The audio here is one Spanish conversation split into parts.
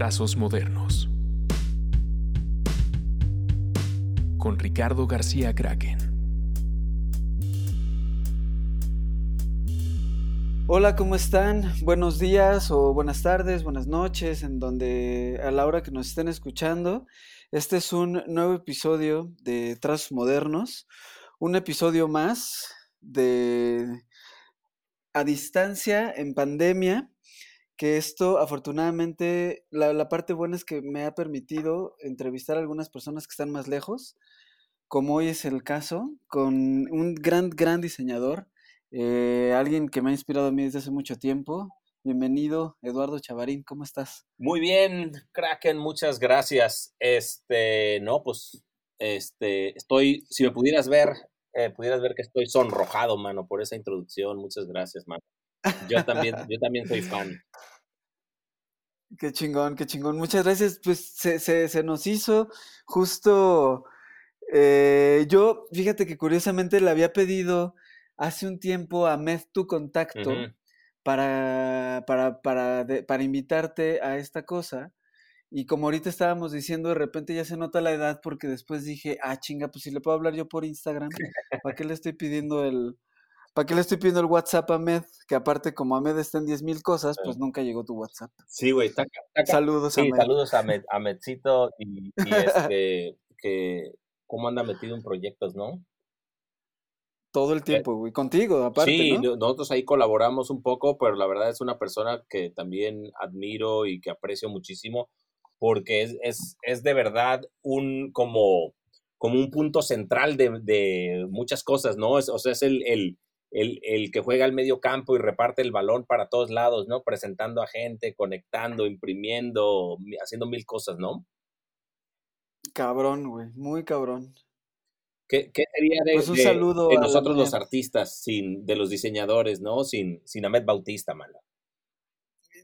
Trazos Modernos. Con Ricardo García Kraken. Hola, ¿cómo están? Buenos días o buenas tardes, buenas noches, en donde a la hora que nos estén escuchando. Este es un nuevo episodio de Trazos Modernos, un episodio más de a distancia en pandemia, que esto afortunadamente, la, parte buena es que me ha permitido entrevistar a algunas personas que están más lejos, como hoy es el caso, con un gran, gran diseñador, eh, alguien que me ha inspirado a mí desde hace mucho tiempo. Bienvenido, Eduardo Chavarín, ¿cómo estás? Muy bien, Kraken, muchas gracias. Este, no, pues, este, estoy, si me pudieras ver, eh, pudieras ver que estoy sonrojado, mano, por esa introducción. Muchas gracias, mano. Yo también, yo también soy fan. Qué chingón, qué chingón. Muchas gracias. Pues se, se, nos hizo justo. Eh, yo, fíjate que curiosamente le había pedido hace un tiempo a Meth tu contacto para, para, para, para invitarte a esta cosa. Y como ahorita estábamos diciendo, de repente ya se nota la edad porque después dije, ah, chinga, pues si le puedo hablar yo por Instagram, ¿para qué le estoy pidiendo el, ¿para qué le estoy pidiendo el WhatsApp a Med? Que aparte como Ahmed está en 10 mil cosas, pues nunca llegó tu WhatsApp. Sí, güey, está, Saludos a Med. saludos a, Med, a Medcito y, este, que cómo anda metido en proyectos, ¿no? Todo el eh, tiempo, güey. Contigo, aparte. Sí, nosotros ahí colaboramos un poco, pero la verdad es una persona que también admiro y que aprecio muchísimo porque es, es, es de verdad un como, como un punto central de, de muchas cosas, ¿no? Es, o sea, es el, el, el, el, que juega al medio campo y reparte el balón para todos lados, ¿no? Presentando a gente, conectando, imprimiendo, haciendo mil cosas, ¿no? Cabrón, güey, muy cabrón. ¿Qué, qué sería de, pues un saludo de nosotros los artistas, sin, de los diseñadores, ¿no? Sin, sin Ahmed Bautista, mala.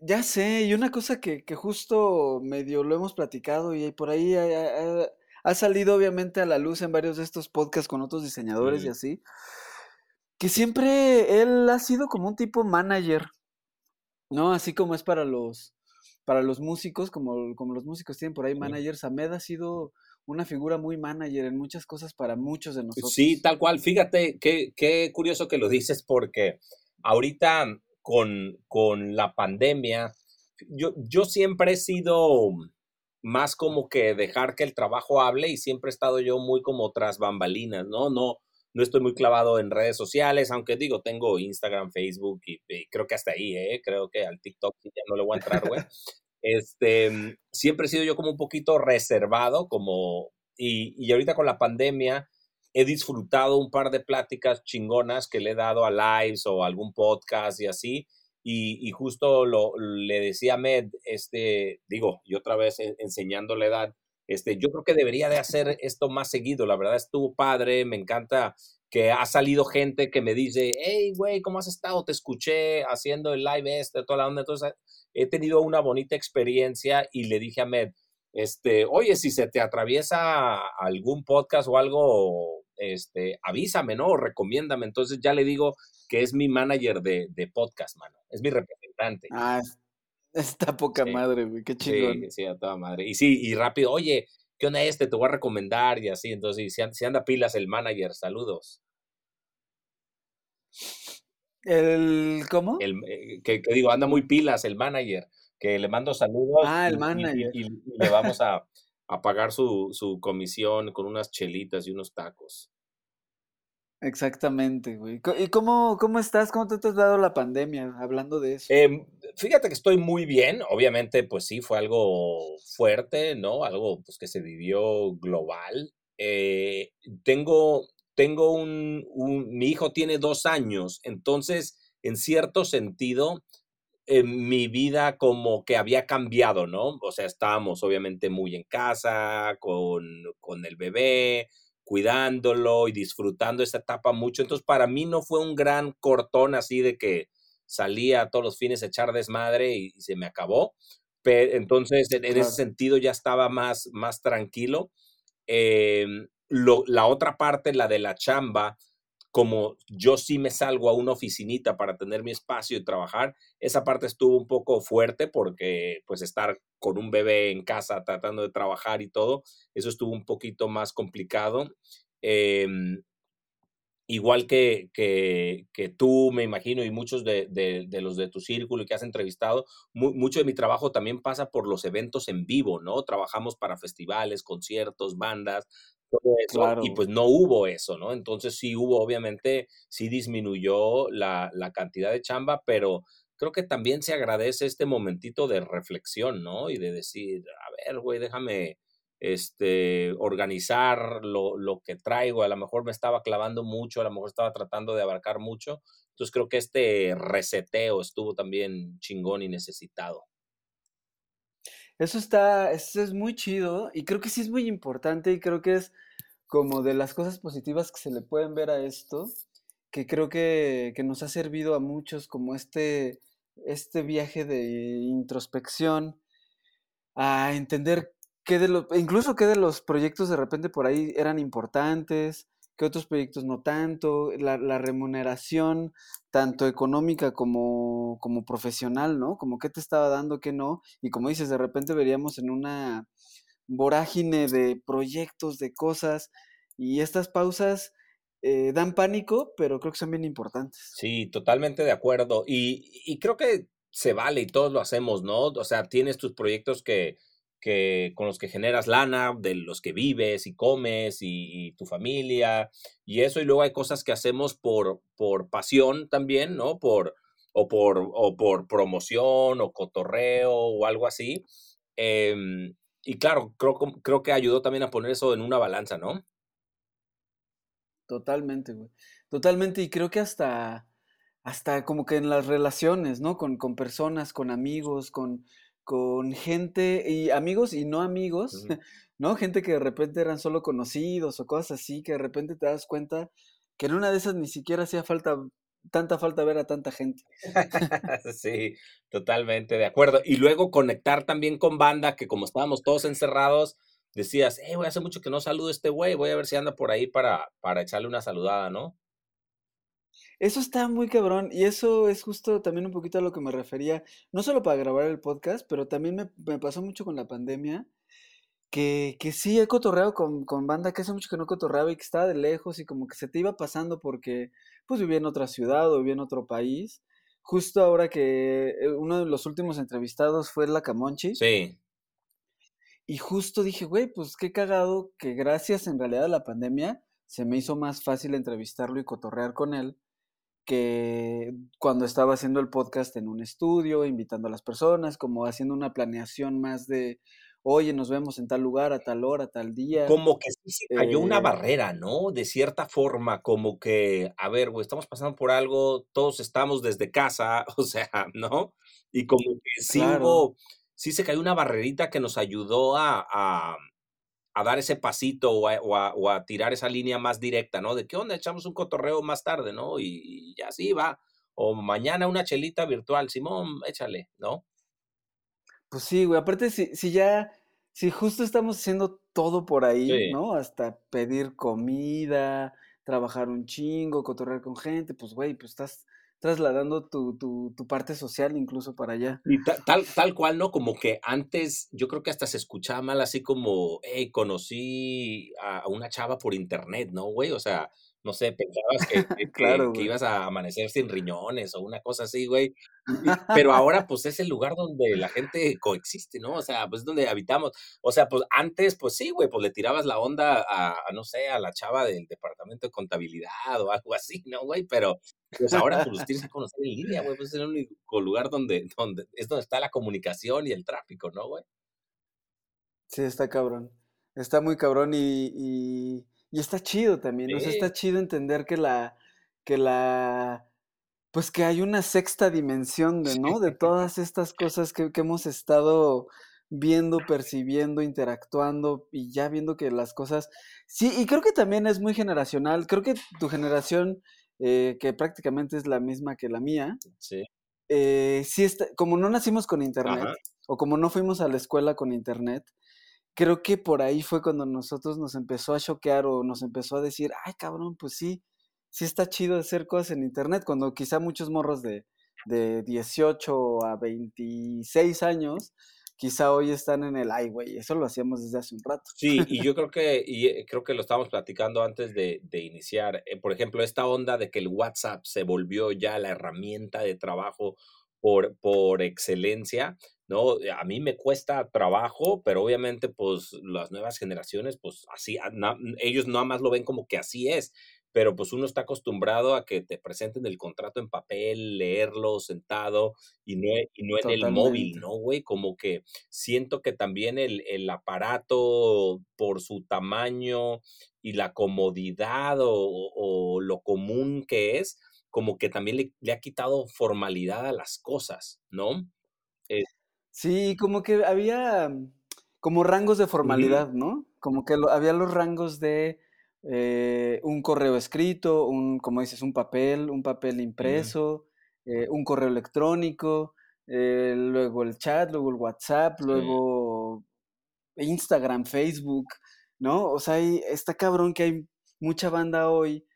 Ya sé, y una cosa que, que justo medio lo hemos platicado y por ahí ha, salido obviamente a la luz en varios de estos podcasts con otros diseñadores y así, que siempre él ha sido como un tipo manager, ¿no? Así como es para los, para los músicos, como, como los músicos tienen por ahí managers, Ahmed ha sido una figura muy manager en muchas cosas para muchos de nosotros. Sí, tal cual. Fíjate, qué, qué curioso que lo dices porque ahorita con, con la pandemia, yo, yo siempre he sido más como que dejar que el trabajo hable y siempre he estado yo muy como tras bambalinas, ¿no? No, no estoy muy clavado en redes sociales, aunque digo, tengo Instagram, Facebook y, creo que hasta ahí, ¿eh? Creo que al TikTok ya no le voy a entrar, güey. Este, siempre he sido yo como un poquito reservado, como, y, y ahorita con la pandemia, he disfrutado un par de pláticas chingonas que le he dado a lives o algún podcast y así. Y, justo lo, le decía a Med, este, digo, y otra vez enseñando la edad, este, yo creo que debería de hacer esto más seguido. La verdad estuvo padre, me encanta que ha salido gente que me dice, hey, güey, ¿cómo has estado? Te escuché haciendo el live este, toda la onda. Entonces, he tenido una bonita experiencia y le dije a Med, este, oye, si se te atraviesa algún podcast o algo este, avísame, ¿no? O recomiéndame. Entonces ya le digo que es mi manager de, podcast, mano. Es mi representante. Ah, está poca madre, güey. Qué chingón. Sí, sí, a toda madre. Y sí, y rápido, oye, ¿qué onda este? Te voy a recomendar y así. Entonces, si, si anda pilas el manager, saludos. ¿El cómo? El, eh, que, digo, anda muy pilas el manager. Que le mando saludos. Ah, el manager. y le vamos a a pagar su, su comisión con unas chelitas y unos tacos. Exactamente, güey. ¿Y cómo, cómo estás? ¿Cómo te has dado la pandemia? Hablando de eso. Em, fíjate que estoy muy bien. Obviamente, pues sí, fue algo fuerte, ¿no? Algo pues, que se vivió global. Eh, tengo, tengo un, mi hijo tiene dos años, entonces, en cierto sentido, en mi vida como que había cambiado, ¿no? O sea, estábamos obviamente muy en casa, con, con el bebé, cuidándolo y disfrutando esta etapa mucho. Entonces, para mí no fue un gran cortón así de que salía todos los fines a echar desmadre y, se me acabó. Pero, entonces, en, ese sentido ya estaba más, más tranquilo. Em, lo, la otra parte, la de la chamba, como yo sí me salgo a una oficinita para tener mi espacio y trabajar, esa parte estuvo un poco fuerte porque pues estar con un bebé en casa tratando de trabajar y todo, eso estuvo un poquito más complicado. Em, igual que, que, tú, me imagino, y muchos de, de, los de tu círculo que has entrevistado, mucho de mi trabajo también pasa por los eventos en vivo, ¿no? Trabajamos para festivales, conciertos, bandas, todo eso, y pues no hubo eso, ¿no? Entonces sí hubo, obviamente, sí disminuyó la, la cantidad de chamba, pero creo que también se agradece este momentito de reflexión, ¿no? Y de decir, a ver, güey, déjame este, organizar lo, lo, que traigo. A lo mejor me estaba clavando mucho, a lo mejor estaba tratando de abarcar mucho. Entonces creo que este reseteo estuvo también chingón y necesitado. Eso está, eso es muy chido y creo que sí es muy importante y creo que es como de las cosas positivas que se le pueden ver a esto, que creo que, que nos ha servido a muchos como este, este viaje de introspección, a entender que de los, incluso que de los proyectos de repente por ahí eran importantes, que otros proyectos no tanto, la, remuneración tanto económica como, como, profesional, ¿no? Como qué te estaba dando, qué no, y como dices, de repente veríamos en una vorágine de proyectos, de cosas, y estas pausas eh, dan pánico, pero creo que son bien importantes. Sí, totalmente de acuerdo, y, y creo que se vale y todos lo hacemos, ¿no? O sea, tienes tus proyectos que con los que generas lana, de los que vives y comes y, tu familia y eso. Y luego hay cosas que hacemos por, por pasión también, ¿no? Por, o, por, o por promoción o cotorreo o algo así. Em, y claro, creo, creo que ayudó también a poner eso en una balanza, ¿no? Totalmente, güey. Totalmente. Y creo que hasta, hasta como que en las relaciones, ¿no? Con, con personas, con amigos, con, con gente y amigos y no amigos, ¿no? Gente que de repente eran solo conocidos o cosas así, que de repente te das cuenta que en una de esas ni siquiera hacía falta tanta falta ver a tanta gente. sí, totalmente de acuerdo. Y luego conectar también con banda, que como estábamos todos encerrados, decías, eh, a hace mucho que no saludo a este güey, voy a ver si anda por ahí para, para echarle una saludada, ¿no? Eso está muy cabrón y eso es justo también un poquito a lo que me refería, no solo para grabar el podcast, pero también me, pasó mucho con la pandemia, que, que sí he cotorreado con, con, banda que hace mucho que no cotorreaba y que estaba de lejos y como que se te iba pasando porque pues vivía en otra ciudad o vivía en otro país. Justo ahora que eh, uno de los últimos entrevistados fue la Camonchi. Sí. Y justo dije, güey, pues qué cagado que gracias en realidad a la pandemia se me hizo más fácil entrevistarlo y cotorrear con él que cuando estaba haciendo el podcast en un estudio, invitando a las personas, como haciendo una planeación más de, oye, nos vemos en tal lugar, a tal hora, a tal día. Como que sí se cayó una eh barrera, ¿no? De cierta forma, como que, a ver, güey, estamos pasando por algo, todos estamos desde casa, o sea, ¿no? Y como que sí hubo, sí se cayó una barrerita que nos ayudó a a dar ese pasito o a, tirar esa línea más directa, ¿no? De qué onda, echamos un cotorreo más tarde, ¿no? Y, ya así va. O mañana una chelita virtual, Simón, échale, ¿no? Pues sí, güey. Aparte, si, si ya, si justo estamos haciendo todo por ahí, ¿no? Hasta pedir comida, trabajar un chingo, cotorrear con gente, pues, güey, pues estás trasladando tu, tu, tu, parte social incluso para allá. Y tal, tal cual, ¿no? Como que antes yo creo que hasta se escuchaba mal así como, hey, conocí a una chava por internet, ¿no, güey? O sea, no sé, pensabas que, claro, que, ibas a amanecer sin riñones o una cosa así, güey. Pero ahora, pues, es el lugar donde la gente coexiste, ¿no? O sea, pues, donde habitamos. O sea, pues, antes, pues, sí, güey, pues, le tirabas la onda a, no sé, a la chava del departamento de contabilidad o algo así, ¿no, güey? Pero, pues, ahora, pues, los tienes que conocer en línea, güey. Pues, es el único lugar donde, donde, es donde está la comunicación y el tráfico, ¿no, güey? Sí, está cabrón. Está muy cabrón y y está chido también, o sea, está chido entender que la, que la, pues que hay una sexta dimensión de, ¿no? De todas estas cosas que, hemos estado viendo, percibiendo, interactuando y ya viendo que las cosas, sí, y creo que también es muy generacional, creo que tu generación, eh, que prácticamente es la misma que la mía, sí. Eh, sí está, como no nacimos con internet, o como no fuimos a la escuela con internet, creo que por ahí fue cuando nosotros nos empezó a choquear o nos empezó a decir, ay cabrón, pues sí, sí está chido hacer cosas en internet, cuando quizá muchos morros de, de 18 a 26 años, quizá hoy están en el ay, güey, eso lo hacíamos desde hace un rato. Sí, y yo creo que, y eh, creo que lo estábamos platicando antes de, de iniciar. Eh, por ejemplo, esta onda de que el WhatsApp se volvió ya la herramienta de trabajo por, por excelencia, ¿no? A mí me cuesta trabajo, pero obviamente, pues, las nuevas generaciones, pues, así, ellos nada más lo ven como que así es pero pues uno está acostumbrado a que te presenten el contrato en papel, leerlo sentado y no, e, y no en el móvil, ¿no, güey? Como que siento que también el, el, aparato por su tamaño y la comodidad o, o lo común que es, como que también le, le, ha quitado formalidad a las cosas, ¿no? Eh sí, como que había como rangos de formalidad, ¿no? Como que lo, había los rangos de eh, un correo escrito, un, como dices, un papel, un papel impreso, eh, un correo electrónico, eh, luego el chat, luego el WhatsApp, luego Instagram, Facebook, ¿no? O sea, está cabrón que hay mucha banda hoy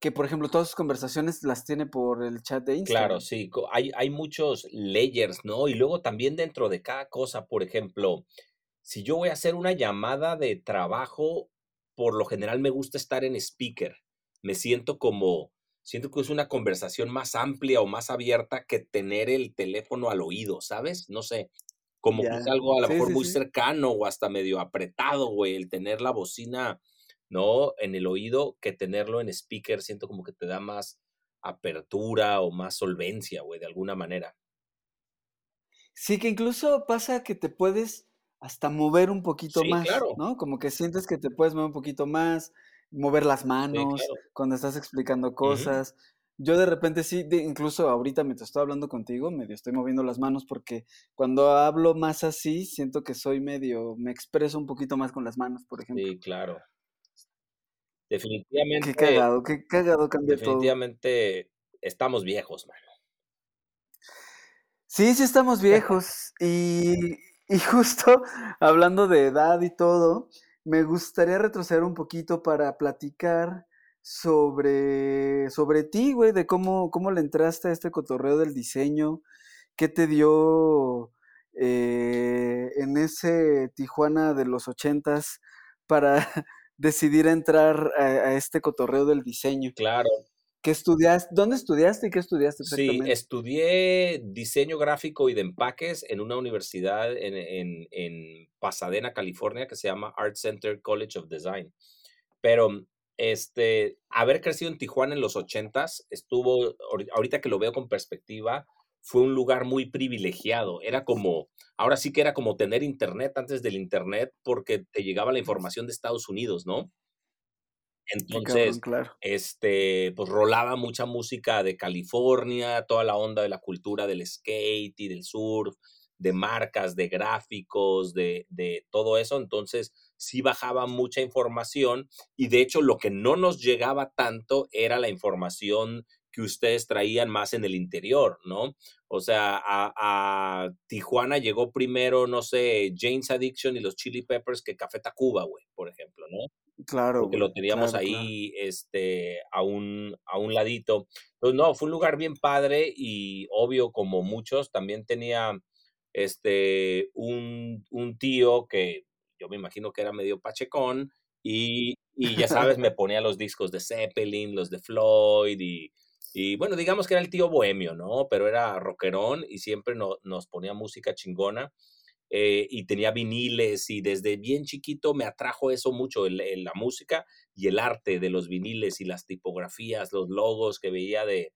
que, por ejemplo, todas sus conversaciones las tiene por el chat de Instagram. Claro, sí, hay, hay muchos layers, ¿no? Y luego también dentro de cada cosa, por ejemplo, si yo voy a hacer una llamada de trabajo, por lo general me gusta estar en speaker. Me siento como, siento que es una conversación más amplia o más abierta que tener el teléfono al oído, ¿sabes? No sé, como que es algo a lo mejor muy cercano o hasta medio apretado, güey, el tener la bocina, ¿no? En el oído que tenerlo en speaker, siento como que te da más apertura o más solvencia, güey, de alguna manera. Sí, que incluso pasa que te puedes hasta mover un poquito más, ¿no? Como que sientes que te puedes mover un poquito más, mover las manos cuando estás explicando cosas. Yo de repente sí, incluso ahorita mientras estoy hablando contigo, medio estoy moviendo las manos porque cuando hablo más así, siento que soy medio, me expreso un poquito más con las manos, por ejemplo. Sí, claro. Definitivamente. Qué cagado, qué cagado cambia todo. Definitivamente estamos viejos, mano. Sí, sí estamos viejos. y, y justo hablando de edad y todo, me gustaría retroceder un poquito para platicar sobre, sobre ti, güey, de cómo, cómo le entraste a este cotorreo del diseño, qué te dio eh, en ese Tijuana de los ochentas para decidir entrar a, este cotorreo del diseño. Claro, ¿Qué estudiaste? ¿Dónde estudiaste y qué estudiaste exactamente? Sí, estudié diseño gráfico y de empaques en una universidad en, en, Pasadena, California, que se llama Art Center College of Design. Pero este, haber crecido en Tijuana en los ochentas, estuvo, ahorita que lo veo con perspectiva, fue un lugar muy privilegiado. Era como, ahora sí que era como tener internet antes del internet porque te llegaba la información de Estados Unidos, ¿no? Entonces, este, pues rolaba mucha música de California, toda la onda de la cultura del skate y del surf, de marcas, de gráficos, de, de todo eso. Entonces, sí bajaba mucha información y de hecho lo que no nos llegaba tanto era la información que ustedes traían más en el interior, ¿no? O sea, a, a, Tijuana llegó primero, no sé, Jane's Addiction y los Chili Peppers que Café Tacuba, güey, por ejemplo, ¿no? Claro. Porque lo teníamos ahí este, a, un, a un ladito. Entonces, no, fue un lugar bien padre y obvio, como muchos, también tenía este, un, un tío que yo me imagino que era medio pachecón y, y ya sabes, me ponía los discos de Zeppelin, los de Floyd y, y bueno, digamos que era el tío bohemio, ¿no? Pero era rockerón y siempre nos ponía música chingona. Eh, y tenía viniles y desde bien chiquito me atrajo eso mucho, la música y el arte de los viniles y las tipografías, los logos que veía de,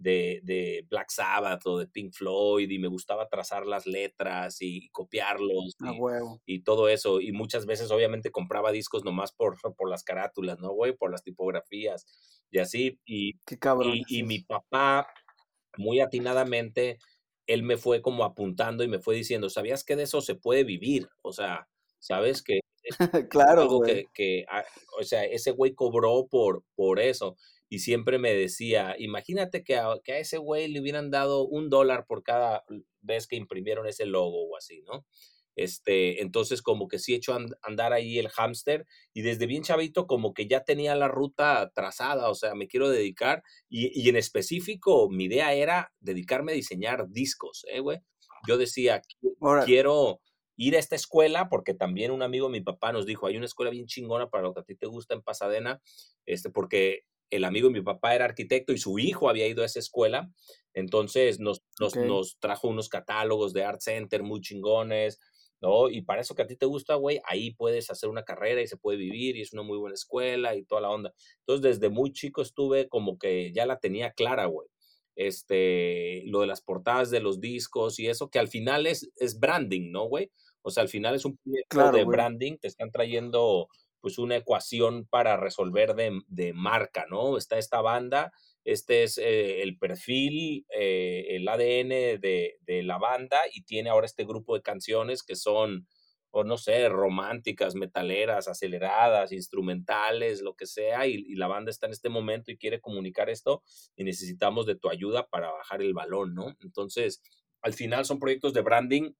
de, Black Sabbath o de Pink Floyd y me gustaba trazar las letras y copiarlos y, y, todo eso. Y muchas veces obviamente compraba discos nomás por, por las carátulas, ¿no, güey? Por las tipografías y así. Y, y, y mi papá, muy atinadamente, él me fue como apuntando y me fue diciendo, ¿sabías que de eso se puede vivir? O sea, ¿sabes que claro, algo que, ah, o sea, ese güey cobró por, por eso. Y siempre me decía, imagínate que a, que a ese güey le hubieran dado un dólar por cada vez que imprimieron ese logo o así, ¿no? Este, entonces como que sí he hecho andar ahí el hámster y desde bien chavito como que ya tenía la ruta trazada, o sea, me quiero dedicar y, en específico mi idea era dedicarme a diseñar discos, ¿eh, güey? Yo decía, quiero ir a esta escuela, porque también un amigo mi papá nos dijo, hay una escuela bien chingona para lo que a ti te gusta en Pasadena, este, porque el amigo de mi papá era arquitecto y su hijo había ido a esa escuela, entonces nos, nos, nos trajo unos catálogos de Art Center muy chingones, ¿no? Y para eso que a ti te gusta, güey, ahí puedes hacer una carrera y se puede vivir y es una muy buena escuela y toda la onda. Entonces, desde muy chico estuve como que ya la tenía clara, güey este, lo de las portadas de los discos y eso, que al final es, es branding, ¿no, güey? O sea, al final es un proyecto de branding, te están trayendo pues una ecuación para resolver de, marca, ¿no? Está esta banda, este es eh, el perfil, eh, el ADN de, de, la banda y tiene ahora este grupo de canciones que son o no sé, románticas, metaleras, aceleradas, instrumentales, lo que sea, y, la banda está en este momento y quiere comunicar esto y necesitamos de tu ayuda para bajar el balón, ¿no? Entonces, al final son proyectos de branding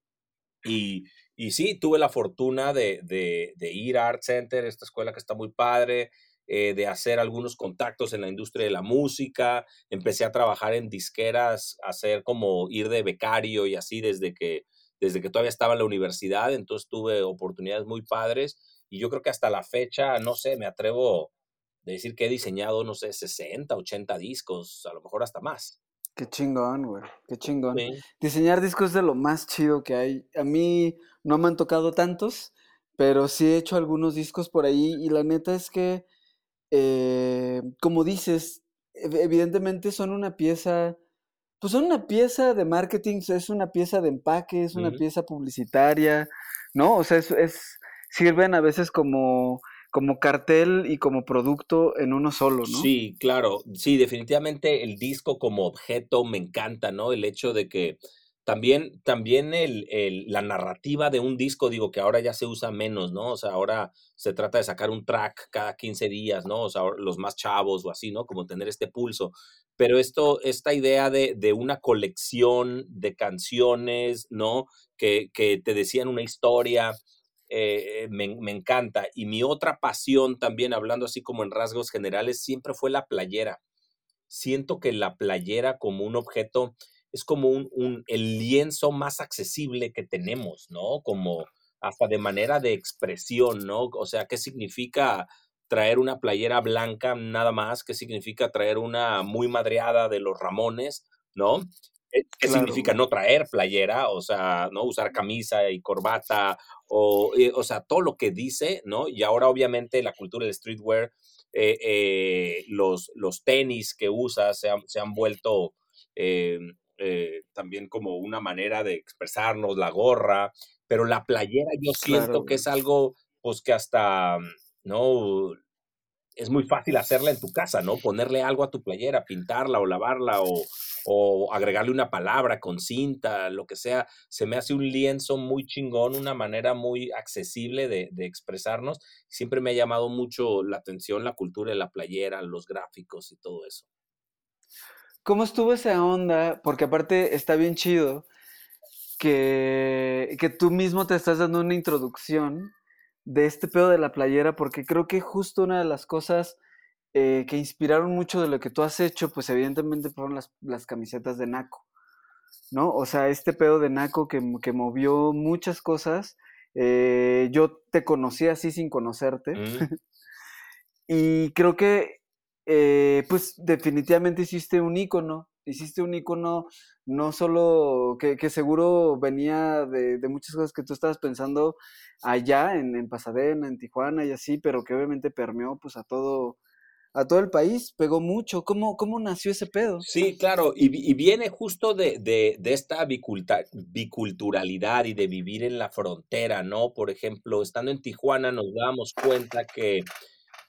y, y sí, tuve la fortuna de, de, ir a Art Center, esta escuela que está muy padre, eh, de hacer algunos contactos en la industria de la música, empecé a trabajar en disqueras, hacer como ir de becario y así desde que desde que todavía estaba en la universidad, entonces tuve oportunidades muy padres y yo creo que hasta la fecha, no sé, me atrevo a decir que he diseñado, no sé, 60, 80 discos, a lo mejor hasta más. Qué chingón, güey, qué chingón. Diseñar discos es de lo más chido que hay. A mí no me han tocado tantos, pero sí he hecho algunos discos por ahí y la neta es que, eh, como dices, evidentemente son una pieza pues son una pieza de marketing, es una pieza de empaque, es una pieza publicitaria, ¿no? O sea, es, sirven a veces como, como cartel y como producto en uno solo, ¿no? Sí, claro, sí, definitivamente el disco como objeto me encanta, ¿no? El hecho de que también, también el, la narrativa de un disco, digo que ahora ya se usa menos, ¿no? O sea, ahora se trata de sacar un track cada 15 días, ¿no? O sea, los más chavos o así, ¿no? Como tener este pulso pero esto, esta idea de, de, una colección de canciones, ¿no? Que, que te decían una historia, eh, me, me, encanta. Y mi otra pasión también, hablando así como en rasgos generales, siempre fue la playera. Siento que la playera como un objeto es como un, un, el lienzo más accesible que tenemos, ¿no? Como hasta de manera de expresión, ¿no? O sea, ¿qué significa traer una playera blanca nada más, que significa traer una muy madreada de los Ramones, ¿no? Eh, ¿Qué significa no traer playera? O sea, ¿no? Usar camisa y corbata, o, eh, o sea, todo lo que dice, ¿no? Y ahora obviamente la cultura del streetwear, eh, los, los tenis que usa se han, se han vuelto también como una manera de expresarnos, la gorra, pero la playera yo siento que es algo, pues que hasta ¿no? Es muy fácil hacerla en tu casa, ¿no? Ponerle algo a tu playera, pintarla o lavarla o, o agregarle una palabra con cinta, lo que sea. Se me hace un lienzo muy chingón, una manera muy accesible de, de expresarnos. Siempre me ha llamado mucho la atención la cultura de la playera, los gráficos y todo eso. ¿Cómo estuvo esa onda? Porque aparte está bien chido que, que tú mismo te estás dando una introducción de este pedo de la playera, porque creo que justo una de las cosas eh, que inspiraron mucho de lo que tú has hecho, pues evidentemente fueron las, camisetas de Naco, ¿no? O sea, este pedo de Naco que, que movió muchas cosas. Eh, yo te conocí así sin conocerte. Mm. y creo que, eh, pues definitivamente hiciste un icono, hiciste un icono no solo que, seguro venía de, muchas cosas que tú estabas pensando allá en, en, Pasadena, en Tijuana y así, pero que obviamente permeó pues a todo, a todo el país, pegó mucho. ¿Cómo, cómo nació ese pedo? Sí, claro, y, viene justo de, de, de esta biculturalidad y de vivir en la frontera, ¿no? Por ejemplo, estando en Tijuana nos damos cuenta que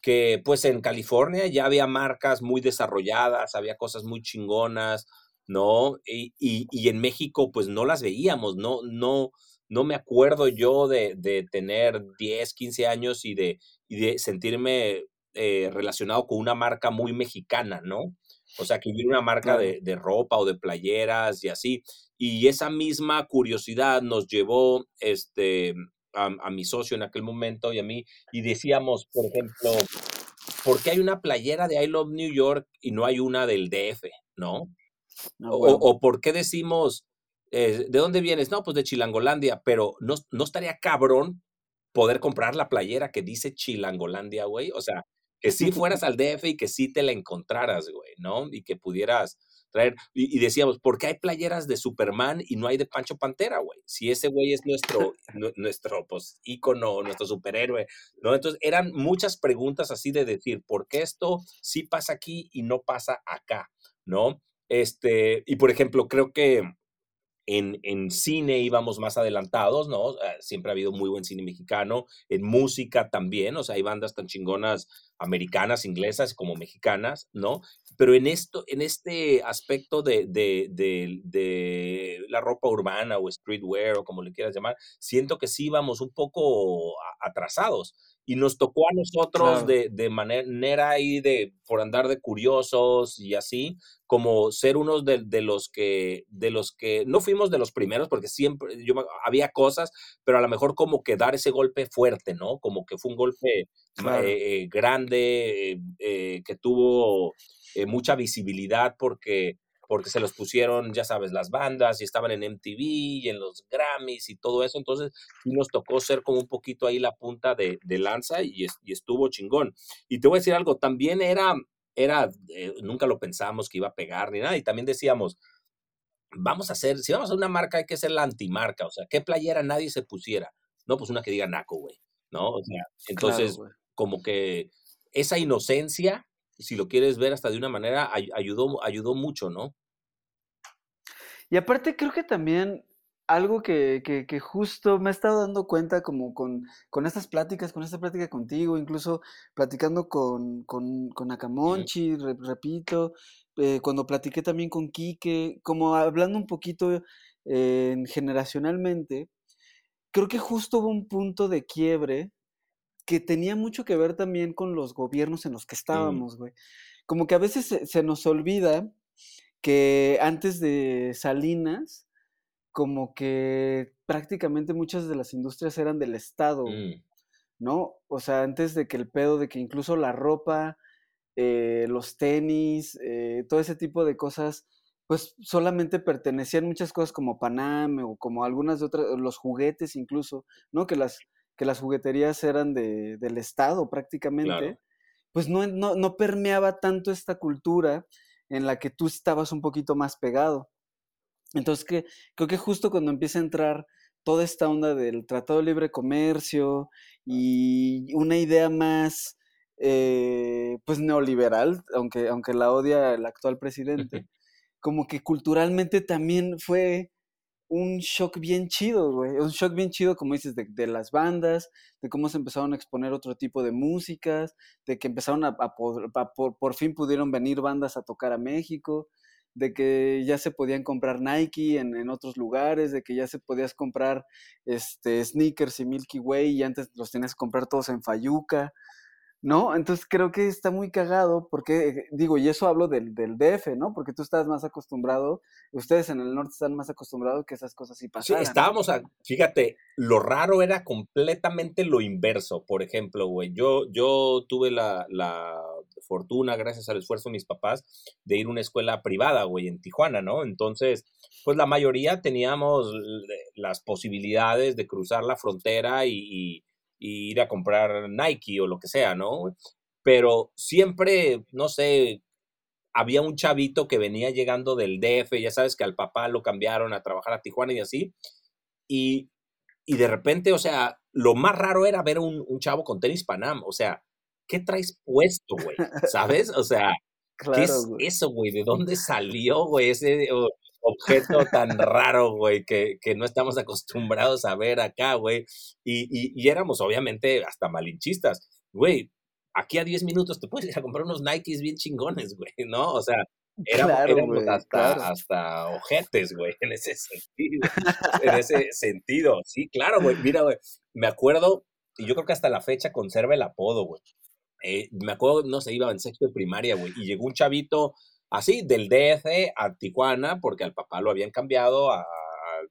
que pues en California ya había marcas muy desarrolladas, había cosas muy chingonas, ¿no? Y, y, en México pues no las veíamos, no, no, no me acuerdo yo de, de tener 10, 15 años y de, y de sentirme eh, relacionado con una marca muy mexicana, ¿no? O sea, que hubiera una marca de, de, ropa o de playeras y así. Y esa misma curiosidad nos llevó este, a, a, mi socio en aquel momento y a mí, y decíamos, por ejemplo, ¿por qué hay una playera de I Love New York y no hay una del DF? ¿No? no ah, o, o, por qué decimos, eh, ¿de dónde vienes? No, pues de Chilangolandia, pero no, no estaría cabrón poder comprar la playera que dice Chilangolandia, güey. O sea, que sí fueras al DF y que sí te la encontraras, güey, ¿no? Y que pudieras traer. Y, decíamos, ¿por qué hay playeras de Superman y no hay de Pancho Pantera, güey? Si ese güey es nuestro, nuestro, pues, ícono, nuestro superhéroe, ¿no? Entonces, eran muchas preguntas así de decir, ¿por qué esto sí pasa aquí y no pasa acá, ¿no? Este, y por ejemplo, creo que en, en, cine íbamos más adelantados, ¿no? Siempre ha habido muy buen cine mexicano, en música también, o sea, hay bandas tan chingonas americanas, inglesas como mexicanas, ¿no? Pero en esto, en este aspecto de, de, de, de la ropa urbana o streetwear o como le quieras llamar, siento que sí íbamos un poco atrasados y nos tocó a nosotros de, de, manera ahí de por andar de curiosos y así como ser unos de, de, los que de los que no fuimos de los primeros porque siempre yo había cosas pero a lo mejor como que dar ese golpe fuerte no como que fue un golpe eh, grande eh, eh, que tuvo mucha visibilidad porque porque se los pusieron, ya sabes, las bandas y estaban en MTV y en los Grammys y todo eso. Entonces, nos tocó ser como un poquito ahí la punta de, de lanza y, y, estuvo chingón. Y te voy a decir algo, también era, era eh, nunca lo pensamos que iba a pegar ni nada. Y también decíamos, vamos a hacer, si vamos a una marca, hay que ser la antimarca. O sea, ¿qué playera nadie se pusiera? No, pues una que diga Naco, güey. ¿No? O sea, entonces, como que esa inocencia si lo quieres ver hasta de una manera, ayudó, ayudó mucho, ¿no? Y aparte creo que también algo que, que, justo me he estado dando cuenta como con, con, estas pláticas, con esta plática contigo, incluso platicando con, con, con Akamonchi, repito, eh, cuando platiqué también con Quique, como hablando un poquito eh, generacionalmente, creo que justo hubo un punto de quiebre que tenía mucho que ver también con los gobiernos en los que estábamos, güey. Como que a veces se, nos olvida que antes de Salinas, como que prácticamente muchas de las industrias eran del Estado, mm. ¿no? O sea, antes de que el pedo, de que incluso la ropa, eh, los tenis, eh, todo ese tipo de cosas, pues solamente pertenecían muchas cosas como Panam o como algunas de otras, los juguetes incluso, ¿no? Que las, que las jugueterías eran de, del Estado prácticamente, pues no, no, no, permeaba tanto esta cultura en la que tú estabas un poquito más pegado. Entonces que, creo que justo cuando empieza a entrar toda esta onda del Tratado de Libre Comercio y una idea más eh, pues neoliberal, aunque, aunque la odia el actual presidente, como que culturalmente también fue un shock bien chido, güey. Un shock bien chido, como dices, de, las bandas, de cómo se empezaron a exponer otro tipo de músicas, de que empezaron a, por, fin pudieron venir bandas a tocar a México, de que ya se podían comprar Nike en, en, otros lugares, de que ya se podías comprar este, sneakers y Milky Way y antes los tenías que comprar todos en Fayuca. ¿No? Entonces creo que está muy cagado porque, eh, digo, y eso hablo del, del, DF, ¿no? Porque tú estás más acostumbrado, ustedes en el norte están más acostumbrados que esas cosas sí pasaran. Sí, estábamos, a, fíjate, lo raro era completamente lo inverso. Por ejemplo, güey, yo, yo tuve la, la fortuna, gracias al esfuerzo de mis papás, de ir a una escuela privada, güey, en Tijuana, ¿no? Entonces, pues la mayoría teníamos las posibilidades de cruzar la frontera y y ir a comprar Nike o lo que sea, ¿no? Pero siempre, no sé, había un chavito que venía llegando del DF, ya sabes que al papá lo cambiaron a trabajar a Tijuana y así, y, y de repente, o sea, lo más raro era ver un, un chavo con tenis Panam, o sea, ¿qué traes puesto, güey? ¿Sabes? O sea, ¿qué es eso, güey? ¿De dónde salió, güey? Ese, objeto tan raro, güey, que, que, no estamos acostumbrados a ver acá, güey. Y, y, y, éramos obviamente hasta malinchistas. Güey, aquí a 10 minutos te puedes ir a comprar unos Nikes bien chingones, güey, ¿no? O sea, éramos, éramos hasta, hasta ojetes, güey, en ese sentido. en ese sentido. Sí, claro, güey. Mira, güey, me acuerdo, y yo creo que hasta la fecha conserva el apodo, güey. Eh, me acuerdo, no sé, iba en sexto de primaria, güey, y llegó un chavito así, del DF a Tijuana, porque al papá lo habían cambiado a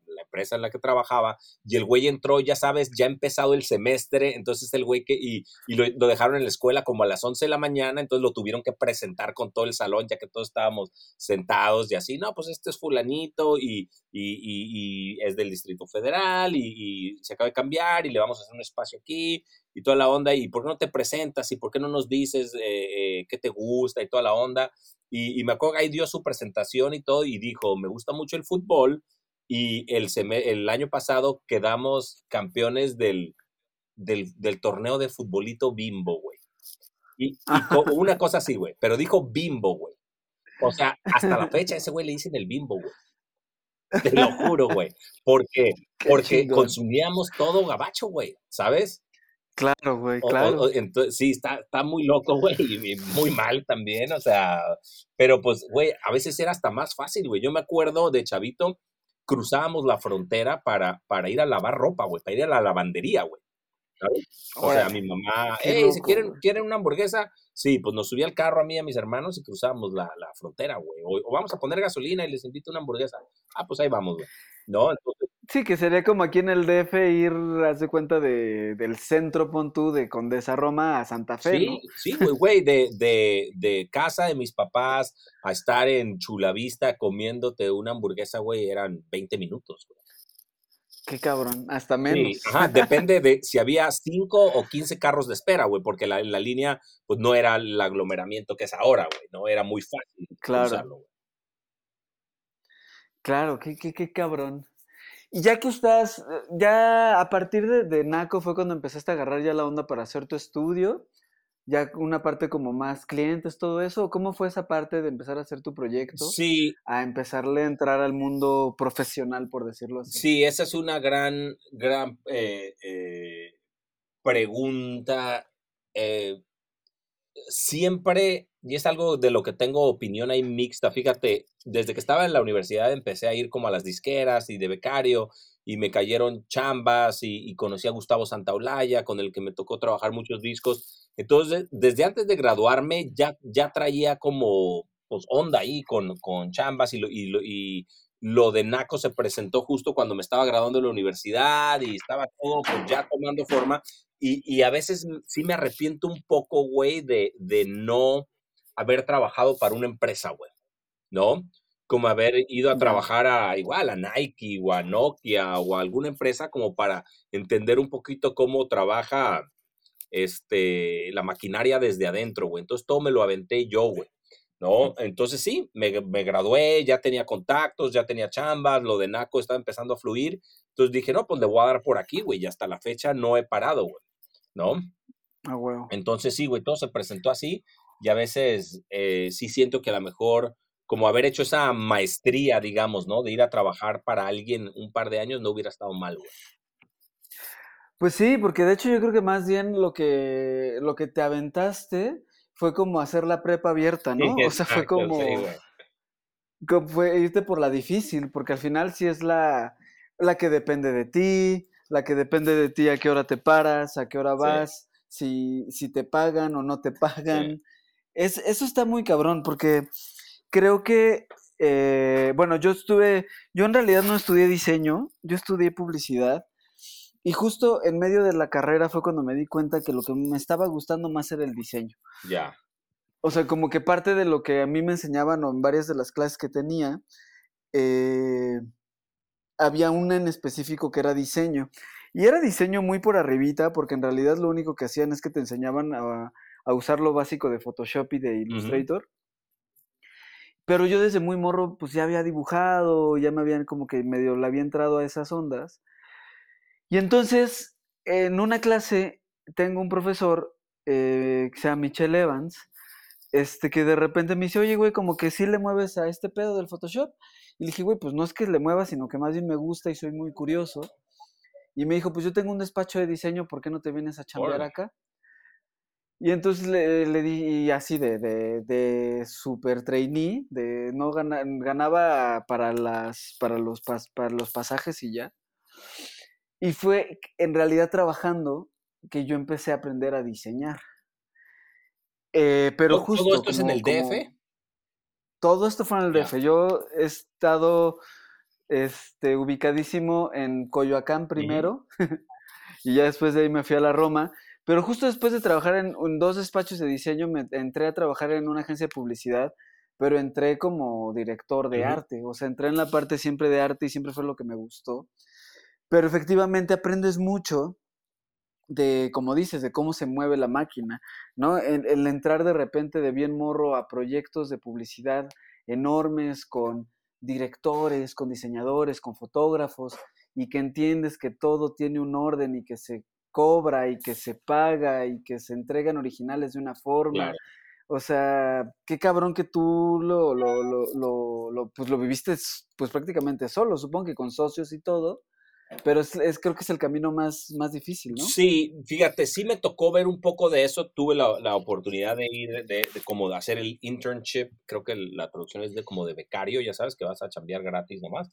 la empresa en la que trabajaba, y el güey entró, ya sabes, ya ha empezado el semestre, entonces el güey que, y, y lo, dejaron en la escuela como a las 11 de la mañana, entonces lo tuvieron que presentar con todo el salón, ya que todos estábamos sentados y así, no, pues este es fulanito y, y, y, y es del Distrito Federal y, se acaba de cambiar y le vamos a hacer un espacio aquí y toda la onda, y por qué no te presentas y por qué no nos dices eh, eh, qué te gusta y toda la onda. Y, y, me acuerdo que ahí dio su presentación y todo y dijo, me gusta mucho el fútbol, y el, el año pasado quedamos campeones del, del, del torneo de futbolito bimbo, güey. Y, y una cosa así, güey, pero dijo bimbo, güey. O sea, hasta la fecha ese güey le dicen el bimbo, güey. Te lo juro, güey. Porque, porque consumíamos todo gabacho, güey, ¿sabes? Claro, güey, claro. O, o, entonces, sí, está, está muy loco, güey, y muy mal también, o sea, pero pues, güey, a veces era hasta más fácil, güey. Yo me acuerdo de Chavito, cruzábamos la frontera para, para ir a lavar ropa, güey, para ir a la lavandería, güey. ¿sabes? O sea, mi mamá, hey, si quieren, quieren una hamburguesa, sí, pues nos subía al carro a mí y a mis hermanos y cruzábamos la, la frontera, güey. O, o, vamos a poner gasolina y les invito una hamburguesa. Ah, pues ahí vamos, güey. ¿No? Entonces, Sí, que sería como aquí en el DF ir, haz de cuenta, de, del centro, pon tú, de Condesa Roma a Santa Fe, sí, ¿no? Sí, güey, güey, de, de, de casa de mis papás a estar en Chulavista comiéndote una hamburguesa, güey, eran 20 minutos, güey. Qué cabrón, hasta menos. Sí, ajá, depende de si había 5 o 15 carros de espera, güey, porque la, la, línea, pues no era el aglomeramiento que es ahora, güey, ¿no? Era muy fácil claro. usarlo, güey. Claro, qué, qué, qué cabrón. Y ya que estás, ya a partir de, de, Naco fue cuando empezaste a agarrar ya la onda para hacer tu estudio, ya una parte como más clientes, todo eso, ¿cómo fue esa parte de empezar a hacer tu proyecto? Sí. A empezarle a entrar al mundo profesional, por decirlo así. Sí, esa es una gran, gran eh, eh, pregunta. Eh, siempre, y es algo de lo que tengo opinión ahí mixta, fíjate, desde que estaba en la universidad empecé a ir como a las disqueras y de becario y me cayeron chambas y, conocí a Gustavo Santaolalla, con el que me tocó trabajar muchos discos. Entonces, desde antes de graduarme ya, ya traía como pues, onda ahí con, con chambas y lo, y, lo, y lo de Naco se presentó justo cuando me estaba graduando de la universidad y estaba todo pues, ya tomando forma. Y, y, a veces sí me arrepiento un poco, güey, de, de no haber trabajado para una empresa, güey, ¿no? Como haber ido a trabajar a igual a Nike o a Nokia o a alguna empresa como para entender un poquito cómo trabaja este, la maquinaria desde adentro, güey. Entonces todo me lo aventé yo, güey. ¿no? Entonces sí, me, me, gradué, ya tenía contactos, ya tenía chambas, lo de Naco estaba empezando a fluir. Entonces dije, no, pues le voy a dar por aquí, güey, y hasta la fecha no he parado, güey, ¿no? Ah, bueno. Entonces sí, güey, todo se presentó así y a veces eh, sí siento que a lo mejor, como haber hecho esa maestría, digamos, ¿no? De ir a trabajar para alguien un par de años no hubiera estado mal, güey. Pues sí, porque de hecho yo creo que más bien lo que, lo que te aventaste fue como hacer la prepa abierta, ¿no? Sí, o sea, fue sí, como fue irte por la difícil, porque al final sí es la, la que depende de ti, la que depende de ti a qué hora te paras, a qué hora vas, si, si te pagan o no te pagan. Es, eso está muy cabrón, porque creo que, eh, bueno, yo estuve, yo en realidad no estudié diseño, yo estudié publicidad. Y justo en medio de la carrera fue cuando me di cuenta que lo que me estaba gustando más era el diseño. Ya. O sea, como que parte de lo que a mí me enseñaban o en varias de las clases que tenía, eh, había una en específico que era diseño. Y era diseño muy por arribita, porque en realidad lo único que hacían es que te enseñaban a, a usar lo básico de Photoshop y de Illustrator. Uh -huh. Pero yo desde muy morro, pues ya había dibujado, ya me habían como que medio le había entrado a esas ondas. Y entonces, en una clase, tengo un profesor eh, que se llama Michelle Evans, este, que de repente me dice, oye, güey, como que sí le mueves a este pedo del Photoshop. Y le dije, güey, pues no es que le mueva, sino que más bien me gusta y soy muy curioso. Y me dijo, pues yo tengo un despacho de diseño, ¿por qué no te vienes a chambear acá? Y entonces le, le di así de, de, de super trainee, de no gana, ganaba para, las, para, los pas, para los pasajes y ya. Y fue en realidad trabajando que yo empecé a aprender a diseñar. Eh, pero ¿Todo, justo. ¿Todo esto es en como, el DF? Todo esto fue en el. DF. Yo he estado este, ubicadísimo en Coyoacán primero y ya después de ahí me fui a la Roma. Pero justo después de trabajar en, en dos despachos de diseño, me entré a trabajar en una agencia de publicidad, pero entré como director de arte. O sea, entré en la parte siempre de arte y siempre fue lo que me gustó. Pero efectivamente aprendes mucho de, como dices, de cómo se mueve la máquina, ¿no? El, el entrar de repente de bien morro a proyectos de publicidad enormes con directores, con diseñadores, con fotógrafos, y que entiendes que todo tiene un orden y que se cobra y que se paga y que se entregan originales de una forma. Claro. O sea, qué cabrón que tú lo, lo, lo, lo, lo, pues lo viviste pues prácticamente solo, supongo que con socios y todo, pero es, es- creo que es el camino más, más difícil, ¿no? Sí, fíjate, sí me tocó ver un poco de eso. Tuve la, la oportunidad de ir, de, de como de hacer el internship. Creo que la traducción es de como de becario, ya sabes, que vas a chambear gratis nomás.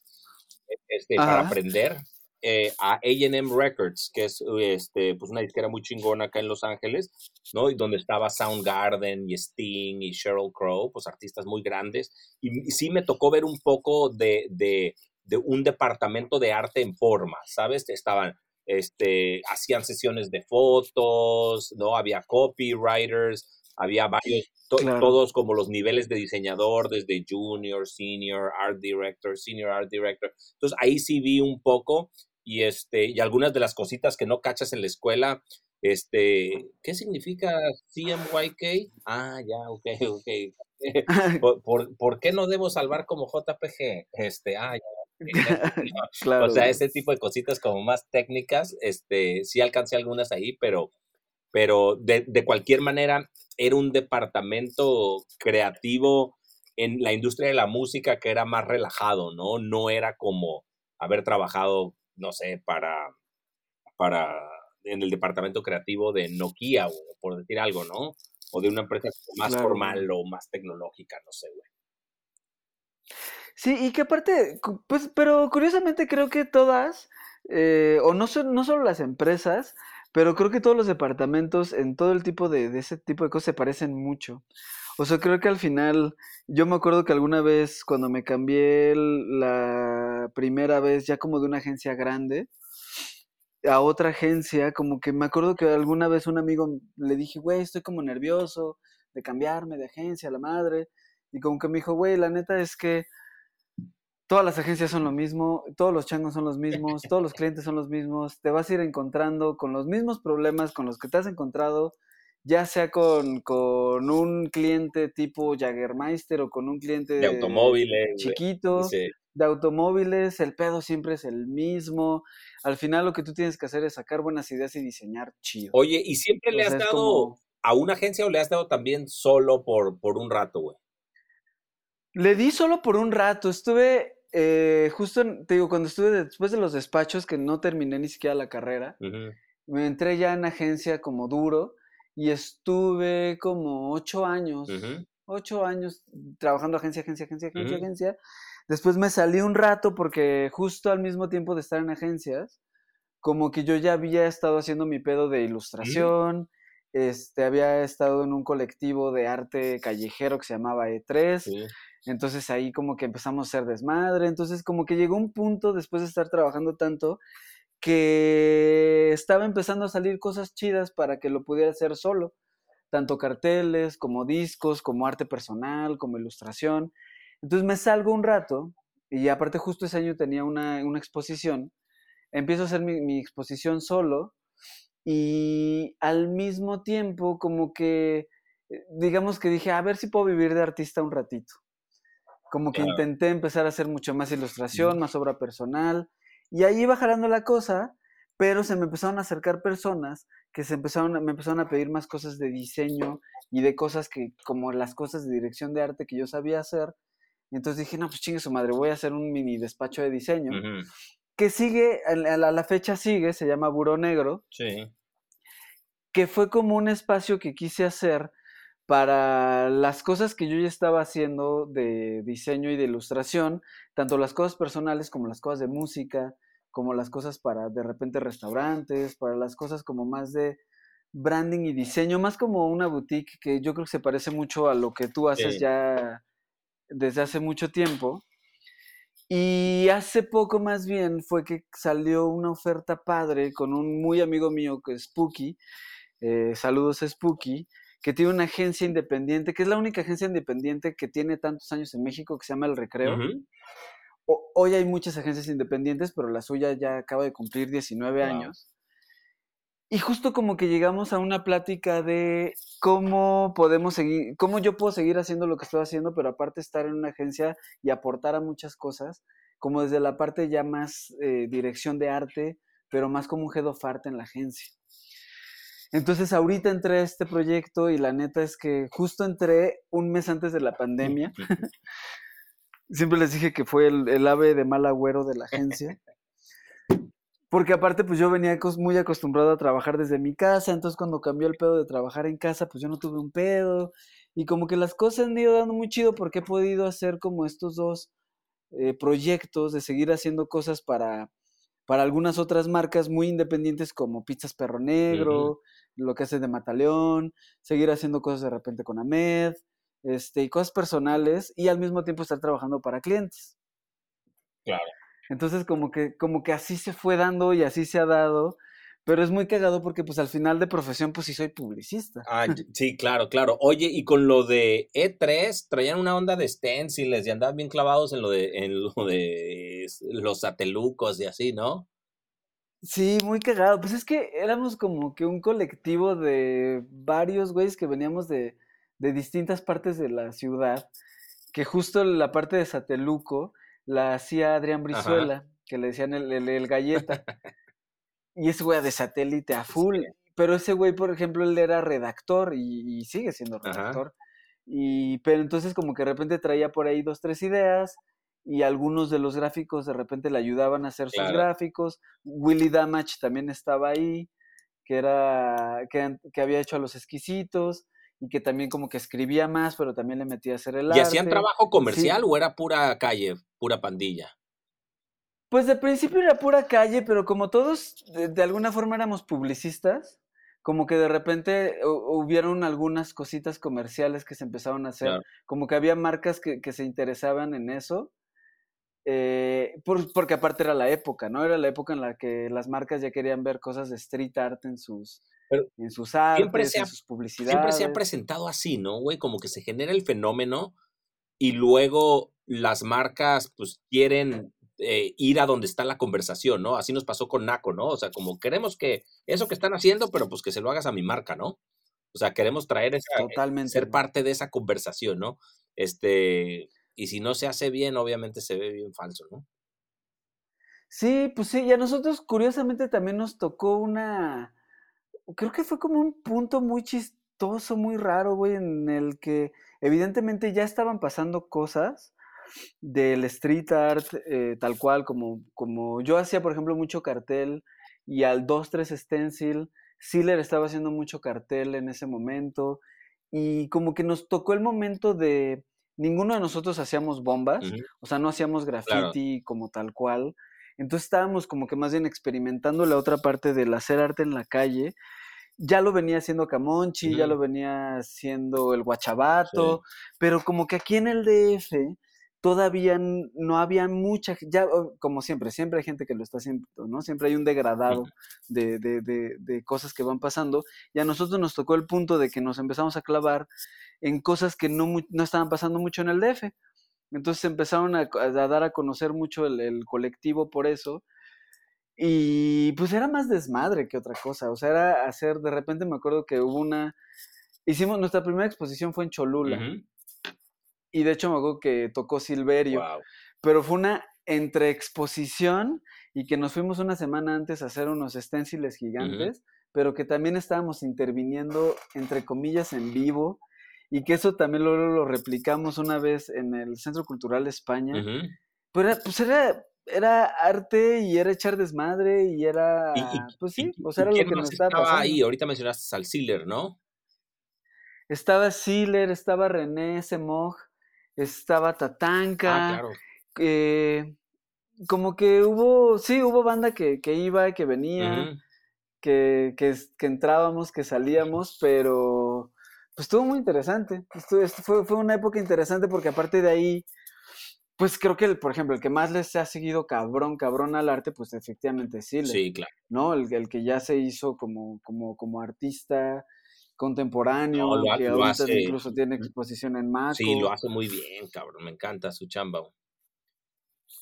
Este, para aprender eh, a A&M Records, que es este, pues una disquera muy chingona acá en Los Ángeles, ¿no? Y donde estaba Soundgarden y Sting y Sheryl Crow, pues artistas muy grandes. Y, y sí me tocó ver un poco de, de, de un departamento de arte en forma, ¿sabes? Estaban este, hacían sesiones de fotos, ¿no? Había copywriters, había varios, to- Claro. todos como los niveles de diseñador, desde junior, senior, art director, senior art director. Entonces ahí sí vi un poco y, este, y algunas de las cositas que no cachas en la escuela, este, ¿qué significa CMYK? Ah, ya, ok, ok. ¿Por, por, por qué no debo salvar como JPG? Este, ah, ya. claro. O sea, ese tipo de cositas como más técnicas, este, sí alcancé algunas ahí, pero, pero de, de cualquier manera era un departamento creativo en la industria de la música que era más relajado, ¿no? No era como haber trabajado, no sé, para, para en el departamento creativo de Nokia, güey, por decir algo, ¿no? O de una empresa más Claro, formal o más tecnológica, no sé, güey. Sí, y que aparte, pues, pero curiosamente creo que todas, eh, o no, no solo las empresas, pero creo que todos los departamentos en todo el tipo de, ese tipo de cosas se parecen mucho. O sea, creo que al final, yo me acuerdo que alguna vez cuando me cambié la primera vez ya como de una agencia grande a otra agencia, como que me acuerdo que alguna vez un amigo le dije, güey, estoy como nervioso de cambiarme de agencia a la madre. Y como que me dijo, güey, la neta es que todas las agencias son lo mismo, todos los changos son los mismos, todos los clientes son los mismos, te vas a ir encontrando con los mismos problemas con los que te has encontrado, ya sea con, con un cliente tipo Jagermeister o con un cliente De automóviles, chiquito, Sí. de automóviles, el pedo siempre es el mismo. Al final lo que tú tienes que hacer es sacar buenas ideas y diseñar chido. Oye, ¿y siempre le has dado como- a una agencia o le has dado también solo por, por un rato, güey? Le di solo por un rato, estuve eh, justo, te digo, cuando estuve después de los despachos, que no terminé ni siquiera la carrera, me entré ya en agencia como duro y estuve como ocho años, ocho años trabajando agencia, agencia, agencia, agencia, agencia. Después me salí un rato porque justo al mismo tiempo de estar en agencias, como que yo ya había estado haciendo mi pedo de ilustración, este, había estado en un colectivo de arte callejero que se llamaba E3, Sí. Entonces ahí como que empezamos a hacer desmadre, entonces como que llegó un punto después de estar trabajando tanto que estaba empezando a salir cosas chidas para que lo pudiera hacer solo, tanto carteles como discos, como arte personal, como ilustración. Entonces me salgo un rato y aparte justo ese año tenía una, una exposición, empiezo a hacer mi, mi exposición solo y al mismo tiempo como que, eh, digamos que dije, a ver si puedo vivir de artista un ratito. Como que Claro. intenté empezar a hacer mucho más ilustración, más obra personal. Y ahí iba jalando la cosa, pero se me empezaron a acercar personas que se empezaron, me empezaron a pedir más cosas de diseño y de cosas que, como las cosas de dirección de arte que yo sabía hacer. Entonces dije, no, pues chingue su madre, voy a hacer un mini despacho de diseño. Que sigue, a la, a la fecha sigue, se llama Buró Negro, Sí. que fue como un espacio que quise hacer para las cosas que yo ya estaba haciendo de diseño y de ilustración, tanto las cosas personales como las cosas de música, como las cosas para de repente restaurantes, para las cosas como más de branding y diseño, más como una boutique que yo creo que se parece mucho a lo que tú haces Sí. ya desde hace mucho tiempo. Y hace poco más bien fue que salió una oferta padre con un muy amigo mío que es Spooky, eh, saludos a Spooky, que tiene una agencia independiente, que es la única agencia independiente que tiene tantos años en México, que se llama El Recreo. hoy hay muchas agencias independientes, pero la suya ya acaba de cumplir 19 años. Y justo como que llegamos a una plática de cómo podemos seguir, cómo yo puedo seguir haciendo lo que estoy haciendo, pero aparte estar en una agencia y aportar a muchas cosas, como desde la parte ya más eh, dirección de arte, pero más como un head of art en la agencia. Entonces ahorita entré a este proyecto y la neta es que justo entré un mes antes de la pandemia. Siempre les dije que fue el, el ave de mal agüero de la agencia. Porque aparte, pues yo venía muy acostumbrado a trabajar desde mi casa, entonces cuando cambió el pedo de trabajar en casa, pues yo no tuve un pedo. Y como que las cosas han ido dando muy chido porque he podido hacer como estos dos eh, proyectos de seguir haciendo cosas para, para algunas otras marcas muy independientes como Pizzas Perro Negro, lo que hace de Mataleón, seguir haciendo cosas de repente con Ahmed, este, y cosas personales, y al mismo tiempo estar trabajando para clientes. Claro. Entonces como que, como que así se fue dando y así se ha dado. Pero es muy cagado porque pues al final de profesión pues sí soy publicista. Ah, sí, claro, claro. Oye, y con lo de E3 traían una onda de stenciles y andaban bien clavados en lo de, en lo de los satelucos y así, ¿no? Sí, muy cagado. Pues es que éramos como que un colectivo de varios güeyes que veníamos de, de distintas partes de la ciudad, que justo la parte de Sateluco la hacía Adrián Brizuela, que le decían el, el, galleta. y ese güey de satélite a full. Pero ese güey, por ejemplo, él era redactor y, sigue siendo redactor. Y, pero entonces como que de repente traía por ahí dos, tres ideas y algunos de los gráficos de repente le ayudaban a hacer sus gráficos. Willy Damage también estaba ahí, que era que, que había hecho a los exquisitos y que también como que escribía más, pero también le metía a hacer el arte. ¿Y hacían trabajo comercial o era pura calle, pura pandilla? Pues de principio era pura calle, pero como todos de, alguna forma éramos publicistas, como que de repente hubieron algunas cositas comerciales que se empezaron a hacer, como que había marcas que, que se interesaban en eso. Eh, porque aparte era la época, ¿no? Era la época en la que las marcas ya querían ver cosas de street art en sus, en sus artes, en sus publicidades. Siempre se ha presentado así, ¿no, güey? Como que se genera el fenómeno y luego las marcas, pues, quieren eh, ir a donde está la conversación, ¿no? Así nos pasó con Naco, ¿no? O sea, como queremos que eso que están haciendo, pero pues que se lo hagas a mi marca, ¿no? O sea, queremos traer esa, Totalmente. ser parte de esa conversación, ¿no? Este, y si no se hace bien, obviamente se ve bien falso, ¿no? Sí, pues sí, y a nosotros curiosamente también nos tocó una, creo que fue como un punto muy chistoso, muy raro, güey, en el que evidentemente ya estaban pasando cosas del street art eh, tal cual, como, como yo hacía, por ejemplo, mucho cartel y al 2-3 stencil, Sealer estaba haciendo mucho cartel en ese momento y como que nos tocó el momento de ninguno de nosotros hacíamos bombas, o sea, no hacíamos graffiti como tal cual. Entonces estábamos como que más bien experimentando la otra parte del hacer arte en la calle. Ya lo venía haciendo Camonchi, ya lo venía haciendo el Guachabato, pero como que aquí en el DF todavía no había mucha, ya como siempre, siempre hay gente que lo está haciendo, ¿no? Siempre hay un degradado de, de, de, de, cosas que van pasando y a nosotros nos tocó el punto de que nos empezamos a clavar en cosas que no, no estaban pasando mucho en el DF. Entonces empezaron a, dar a conocer mucho el, colectivo por eso. Y pues era más desmadre que otra cosa. O sea, era hacer, de repente me acuerdo que hubo una... Hicimos, nuestra primera exposición fue en Cholula. Y de hecho me acuerdo que tocó Silverio. Pero fue una entre exposición y que nos fuimos una semana antes a hacer unos esténciles gigantes, pero que también estábamos interviniendo, entre comillas, en vivo y que eso también lo, lo replicamos una vez en el Centro Cultural España. Pero era, pues era, era arte y era echar desmadre y era, pues sí, o sea, era lo que nos estaba, estaba ahí? Ahorita mencionaste al Sealer, ¿no? Estaba Sealer, estaba René Semog, estaba Tatanka. Ah, claro. Eh, como que hubo, sí, hubo banda que, que iba, que venía, que, que, que entrábamos, que salíamos, pero pues estuvo muy interesante. Estuvo, esto fue, fue una época interesante porque aparte de ahí, pues creo que, el, por ejemplo, el que más les ha seguido cabrón, cabrón al arte, pues efectivamente sí. Sí, claro. ¿No? El, el que ya se hizo como, como, como artista contemporáneo, No, lo que lo ahorita hace- incluso tiene exposición en Maco. Sí, lo hace muy bien, cabrón. Me encanta su chamba.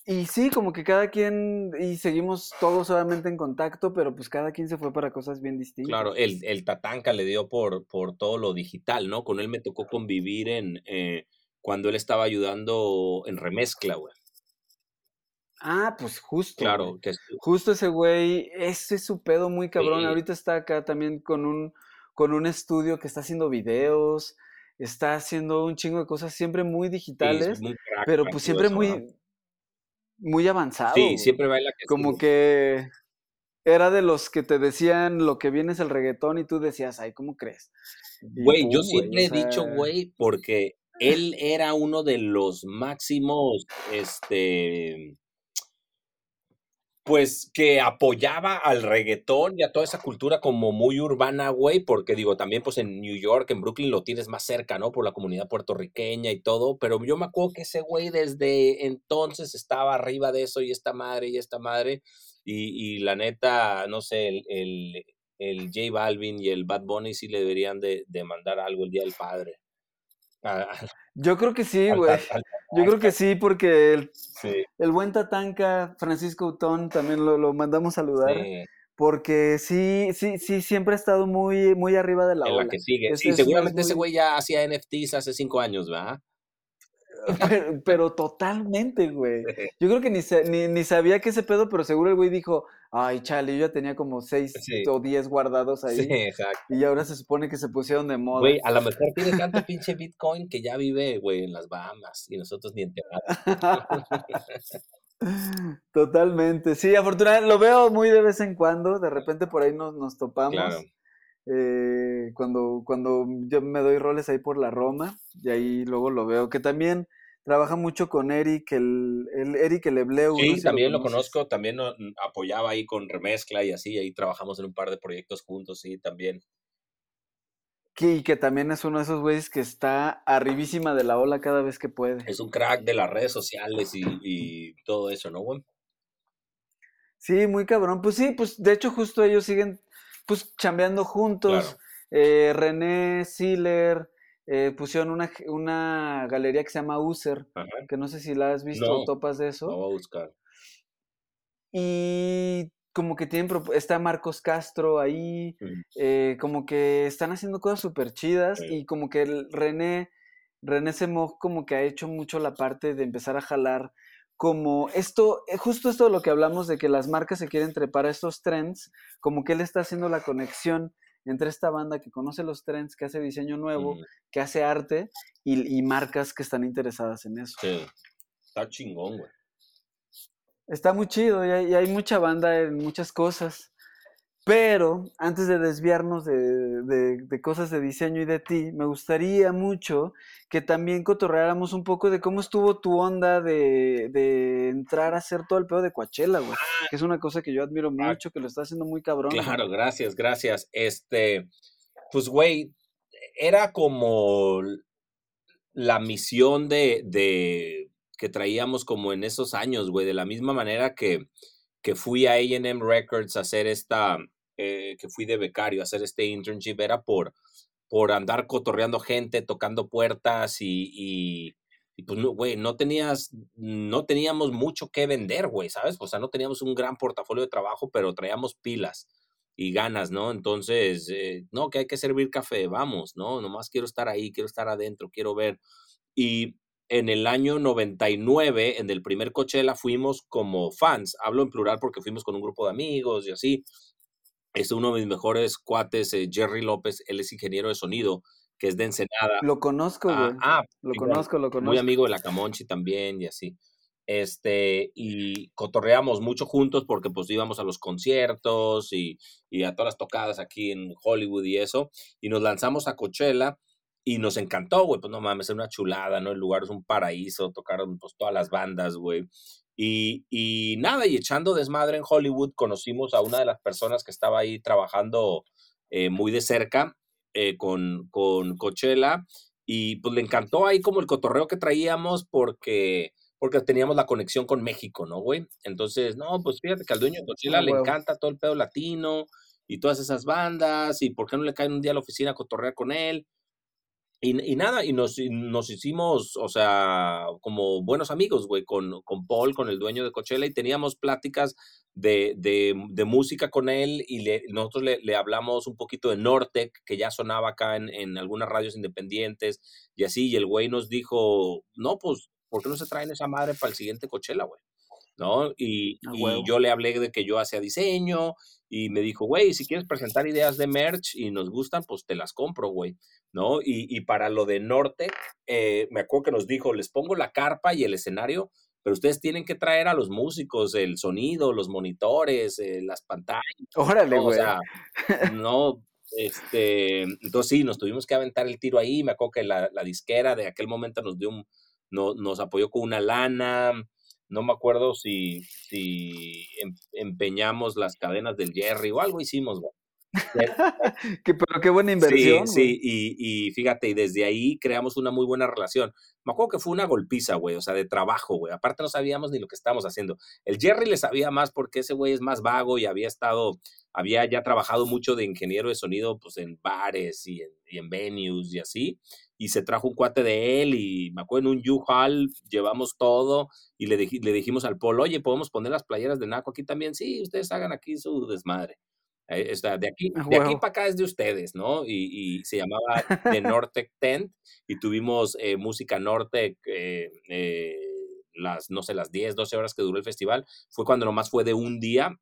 Y sí, como que cada quien, y seguimos todos obviamente en contacto, pero pues cada quien se fue para cosas bien distintas. Claro, el, el Tatanka le dio por, por todo lo digital, ¿no? Con él me tocó convivir en eh, cuando él estaba ayudando en remezcla, güey. Ah, pues justo. Claro, güey. que es- Justo ese güey, ese es su pedo muy cabrón. Sí. Ahorita está acá también con un, con un estudio que está haciendo videos, está haciendo un chingo de cosas siempre muy digitales, crack pero pues siempre eso, muy, ¿no? muy avanzado. Sí, güey. siempre baila que Como que era de los que te decían lo que viene es el reggaetón y tú decías, ay, ¿cómo crees? Y Güey, yo güey, siempre o he dicho, güey, porque él era uno de los máximos, este, pues que apoyaba al reggaetón y a toda esa cultura como muy urbana, güey, porque digo, también pues en New York, en Brooklyn lo tienes más cerca, ¿no? Por la comunidad puertorriqueña y todo, pero yo me acuerdo que ese güey desde entonces estaba arriba de eso y esta madre y esta madre, y, la neta, no sé, el, el, el J Balvin y el Bad Bunny sí le deberían de, de mandar algo el Día del Padre. A- Yo creo que sí, güey. Yo creo que sí, porque el, sí, el buen Tatanka, Francisco Utón, también lo, lo mandamos saludar, sí, porque sí, sí, sí, siempre ha estado muy, muy arriba de la en la ola. que sigue. Sí, seguramente ese güey ya hacía NFTs hace cinco años, ¿verdad? Pero, pero totalmente, güey. Yo creo que ni, ni, ni sabía que ese pedo, pero seguro el güey dijo, ay, chale, yo ya tenía como seis Sí. o diez guardados ahí. Sí, exacto. Y ahora se supone que se pusieron de moda. Güey, a lo mejor tiene tanto pinche Bitcoin que ya vive, güey, en las Bahamas y nosotros ni enterados. Totalmente. Sí, afortunadamente lo veo muy de vez en cuando. De repente por ahí nos, nos topamos. Claro. eh, cuando, cuando yo me doy roles ahí por la Roma. Y ahí luego lo veo. Que también trabaja mucho con Eric, el, el Eric el Ebleu. no sé Sí, si también lo, conozco, también no- apoyaba ahí con remezcla y así, ahí trabajamos en un par de proyectos juntos, sí, también. Que, y que también es uno de esos güeyes que está arribísima de la ola cada vez que puede. Es un crack de las redes sociales y, y todo eso, ¿no, güey? Sí, muy cabrón. Pues sí, pues de hecho justo ellos siguen pues chambeando juntos. Claro. Eh, René Siller eh, pusieron una, una galería que se llama User, Ajá. que no sé si la has visto o No. topas de eso. Lo voy a buscar. Y como que tienen, está Marcos Castro ahí, Ujú. eh, como que están haciendo cosas súper chidas Sí. y como que el René, René Semog como que ha hecho mucho la parte de empezar a jalar como esto, eh, justo esto de lo que hablamos de que las marcas se quieren trepar a estos trends, como que él está haciendo la conexión entre esta banda que conoce los trends, que hace diseño nuevo, Ujú. que hace arte y, y marcas que están interesadas en eso. Sí. Está chingón, güey. Está muy chido y hay, y hay mucha banda en muchas cosas. Pero antes de desviarnos de, de- de cosas de diseño y de ti, me gustaría mucho que también cotorreáramos un poco de cómo estuvo tu onda de, de entrar a hacer todo el pedo de Coachella, güey. Que es una cosa que yo admiro Ah. mucho, que lo está haciendo muy cabrón. güey. Claro, gracias, gracias. Este, pues, güey, era como la misión de, de que traíamos como en esos años, güey, de la misma manera que, que fui a AM Records a hacer esta, eh, que fui de becario a hacer este internship, era por, por andar cotorreando gente, tocando puertas y, y, y pues, no, güey, no tenías, no teníamos mucho que vender, güey, ¿sabes? O sea, no teníamos un gran portafolio de trabajo, pero traíamos pilas y ganas, ¿no? Entonces, eh, no, que hay que servir café, vamos, ¿no? Nomás quiero estar ahí, quiero estar adentro, quiero ver. Y en el año 99, en el primer Coachella, fuimos como fans, hablo en plural porque fuimos con un grupo de amigos y así. Es uno de mis mejores cuates, eh, Jerry López, él es ingeniero de sonido, que es de Ensenada. Lo conozco, Ah, güey. ah, lo igual, conozco, lo muy conozco. amigo de la Camonchi también y así. Este, y cotorreamos mucho juntos porque pues íbamos a los conciertos y, y a todas las tocadas aquí en Hollywood y eso, y nos lanzamos a Coachella y nos encantó, güey, pues no mames, es una chulada, ¿no? El lugar es un paraíso, tocaron pues todas las bandas, güey. Y, y nada, y echando desmadre en Hollywood, conocimos a una de las personas que estaba ahí trabajando eh, muy de cerca eh, con, con Coachella y pues le encantó ahí como el cotorreo que traíamos porque, porque teníamos la conexión con México, ¿no, güey? Entonces, no, pues fíjate que al dueño de Coachella Ah, le encanta todo el pedo latino y todas esas bandas y por qué no le caen un día a la oficina a cotorrear con él. Y, y nada, y nos, y nos hicimos, o sea, como buenos amigos, güey, con, con Paul, con el dueño de Coachella, y teníamos pláticas de, de, de música con él, y le- nosotros le, le hablamos un poquito de Nortec, que ya sonaba acá en, en algunas radios independientes, y así, y el güey nos dijo, no, pues, ¿por qué no se traen esa madre para el siguiente Coachella, güey? ¿No? Y, y yo le hablé de que yo hacía diseño, y me dijo, güey, si quieres presentar ideas de merch y nos gustan, pues te las compro, güey. ¿no? Y, y para lo de Norte, eh, me acuerdo que nos dijo, les pongo la carpa y el escenario, pero ustedes tienen que traer a los músicos, el sonido, los monitores, eh, las pantallas, Órale, todo, o güey. sea, no, este, entonces sí, nos tuvimos que aventar el tiro ahí, me acuerdo que la, la disquera de aquel momento nos dio un, no, nos apoyó con una lana, no me acuerdo si, si em- empeñamos las cadenas del Jerry o algo hicimos, güey. Que- pero qué buena inversión, Sí, sí, y, y fíjate, y desde ahí creamos una muy buena relación. Me acuerdo que fue una golpiza, güey, o sea, de trabajo, güey. Aparte no sabíamos ni lo que estábamos haciendo. El Jerry le sabía más porque ese güey es más vago y había estado, había ya trabajado mucho de ingeniero de sonido, pues en bares y en, y en venues y así. Y se trajo un cuate de él y me acuerdo en un U-Haul llevamos todo y le, dij- le dijimos al Paul, oye, ¿podemos poner las playeras de Naco aquí también? Sí, ustedes hagan aquí su desmadre. Eh, o sea, de aquí, A de aquí para acá es de ustedes, ¿no? Y, y se llamaba The Nortec Tent y tuvimos eh, música Nortec, eh, eh, las, no sé, las 10, 12 horas que duró el festival. Fue cuando nomás fue de un día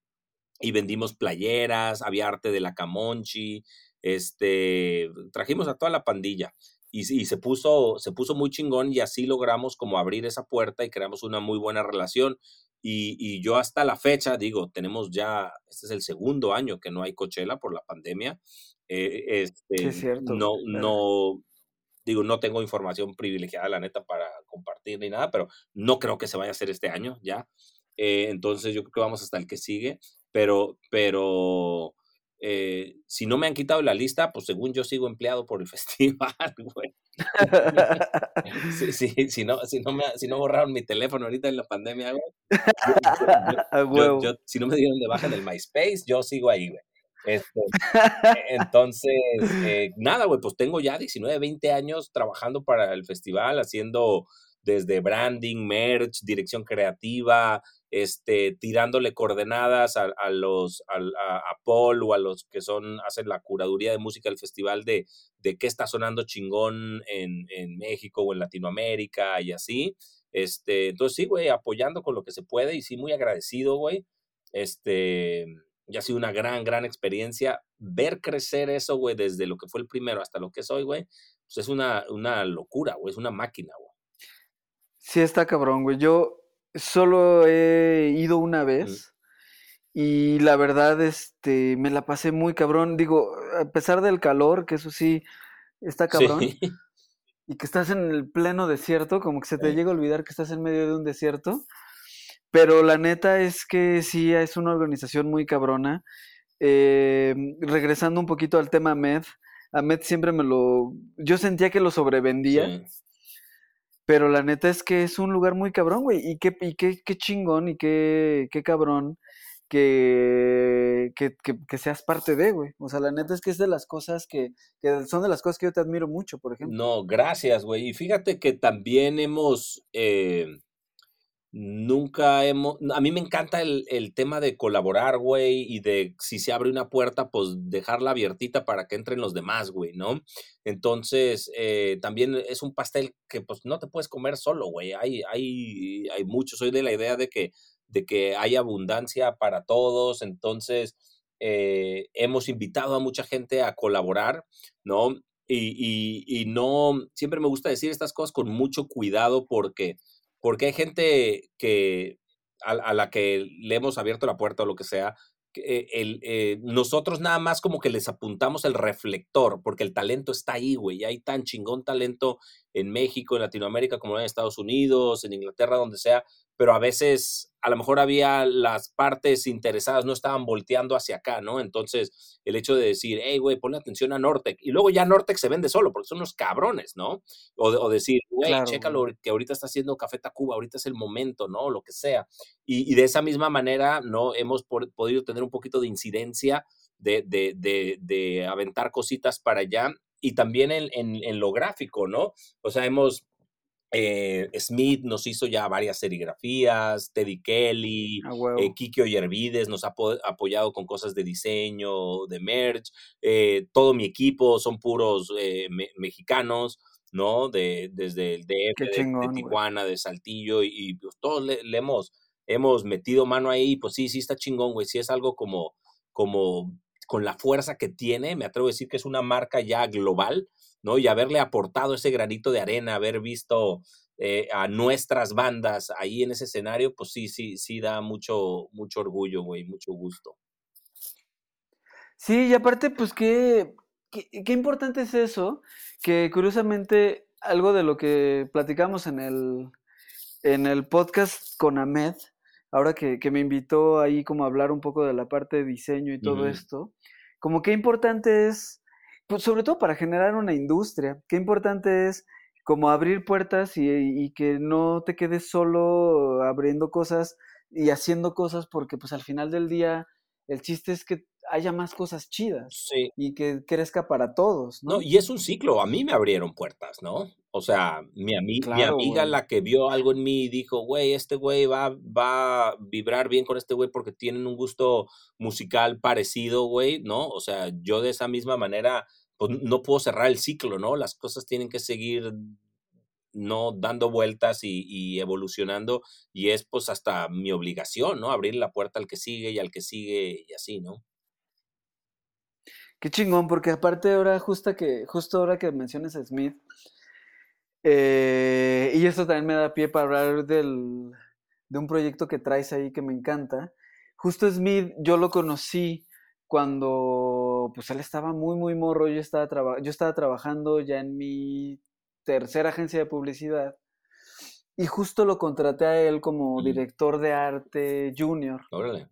y vendimos playeras, había arte de la Camonchi, este, trajimos a toda la pandilla. Y, y se, puso, se puso muy chingón y así logramos como abrir esa puerta y creamos una muy buena relación. Y, y yo hasta la fecha, digo, tenemos ya, este es el segundo año que no hay Coachella por la pandemia. eh, este, es cierto, No, no, digo, no tengo información privilegiada, la neta, para compartir ni nada, pero no creo que se vaya a hacer este año ya. Eh, entonces yo creo que vamos hasta el que sigue, pero, pero eh, si no me han quitado la lista, pues según yo sigo empleado por el festival, güey. Si, no, si, no me, si no borraron mi teléfono ahorita en la pandemia, güey. yo- yo- yo- si no me dieron de baja en el MySpace, yo sigo ahí, güey. Este, entonces, eh, nada, güey, pues tengo ya 19, 20 años trabajando para el festival, haciendo desde branding, merch, dirección creativa, este, tirándole coordenadas a, a los, a, a Paul o a los que son, hacen la curaduría de música del festival de, de qué está sonando chingón en, en México o en Latinoamérica y así. Este, entonces sí, güey, apoyando con lo que se puede y sí, muy agradecido, güey. Este, ya ha sido una gran, gran experiencia. Ver crecer eso, güey, desde lo que fue el primero hasta lo que es hoy, güey, pues es una, una locura, güey, es una máquina, güey. Sí, está cabrón, güey. Yo solo he ido una vez y la verdad, este, me la pasé muy cabrón. Digo, a pesar del calor, que eso sí está cabrón, Sí. y que estás en el pleno desierto, como que se te Sí. llega a olvidar que estás en medio de un desierto. Pero la neta es que sí es una organización muy cabrona. Eh, regresando un poquito al tema Med, a Med siempre me lo. Yo sentía que lo sobrevendía. Sí. Pero la neta es que es un lugar muy cabrón, güey. Y qué, y qué, qué chingón y qué, qué cabrón que, que, que, seas parte de, güey. O sea, la neta es que es de las cosas que, que son de las cosas que yo te admiro mucho, por ejemplo. No, gracias, güey. Y fíjate que también hemos, eh, nunca hemos, a mí me encanta el, el tema de colaborar, güey, y de si se abre una puerta, pues dejarla abiertita para que entren los demás, güey, ¿no? Entonces, eh, también es un pastel que pues no te puedes comer solo, güey. Hay, hay, hay mucho. Soy de la idea de que, de que hay abundancia para todos. Entonces, eh, hemos invitado a mucha gente a colaborar, ¿no? Y, y, y no, siempre me gusta decir estas cosas con mucho cuidado porque, porque hay gente que a, la que le hemos abierto la puerta o lo que sea, eh, eh, nosotros nada más como que les apuntamos el reflector, porque el talento está ahí, güey, hay tan chingón talento en México, en Latinoamérica, como en Estados Unidos, en Inglaterra, donde sea, pero a veces a lo mejor había las partes interesadas, no estaban volteando hacia acá, ¿no? Entonces, el hecho de decir, hey, güey, ponle atención a Nortec, y luego ya Nortec se vende solo, porque son unos cabrones, ¿no? O, decir, güey, claro, chécalo, que ahorita está haciendo Café Tacuba, ahorita es el momento, ¿no? Lo que sea. Y, de esa misma manera, ¿no? Hemos podido tener un poquito de incidencia de, de, de, de aventar cositas para allá y también en, en, en, lo gráfico, ¿no? O sea, hemos eh, Smith nos hizo ya varias serigrafías, Teddy Kelly, eh, Kiki Oyervides nos ha apoyado con cosas de diseño, de merch, eh, todo mi equipo son puros mexicanos, ¿no? De, desde el DF, de, Tijuana, de Saltillo, y, pues todos le, hemos, hemos metido mano ahí, pues sí, sí está chingón, güey, sí es algo como, como con la fuerza que tiene, me atrevo a decir que es una marca ya global, ¿no? Y haberle aportado ese granito de arena, haber visto eh, a nuestras bandas ahí en ese escenario, pues sí, sí, sí da mucho, mucho orgullo, güey, mucho gusto. Sí, y aparte, pues qué, qué, importante es eso, que curiosamente algo de lo que platicamos en el, en el podcast con Ahmed, ahora que, me invitó ahí como a hablar un poco de la parte de diseño y todo esto, como qué importante es pues sobre todo para generar una industria. Qué importante es como abrir puertas y, que no te quedes solo abriendo cosas y haciendo cosas porque pues al final del día el chiste es que haya más cosas chidas y que crezca para todos, ¿no? y es un ciclo, a mí me abrieron puertas, ¿no? O sea, mi, mi amiga la que vio algo en mí dijo, güey, este güey va, va a vibrar bien con este güey porque tienen un gusto musical parecido, güey, ¿no? O sea, yo de esa misma manera, pues no puedo cerrar el ciclo, ¿no? Las cosas tienen que seguir no dando vueltas y, evolucionando y es pues hasta mi obligación, ¿no? Abrir la puerta al que sigue y al que sigue y así, ¿no? Qué chingón, porque aparte ahora, justo que, justo ahora que mencionas a Smith, eh, y esto también me da pie para hablar del, de un proyecto que traes ahí que me encanta. Justo Smith, yo lo conocí cuando pues él estaba muy, muy morro, yo estaba, yo estaba trabajando ya en mi tercera agencia de publicidad y justo lo contraté a él como director de arte junior. Órale.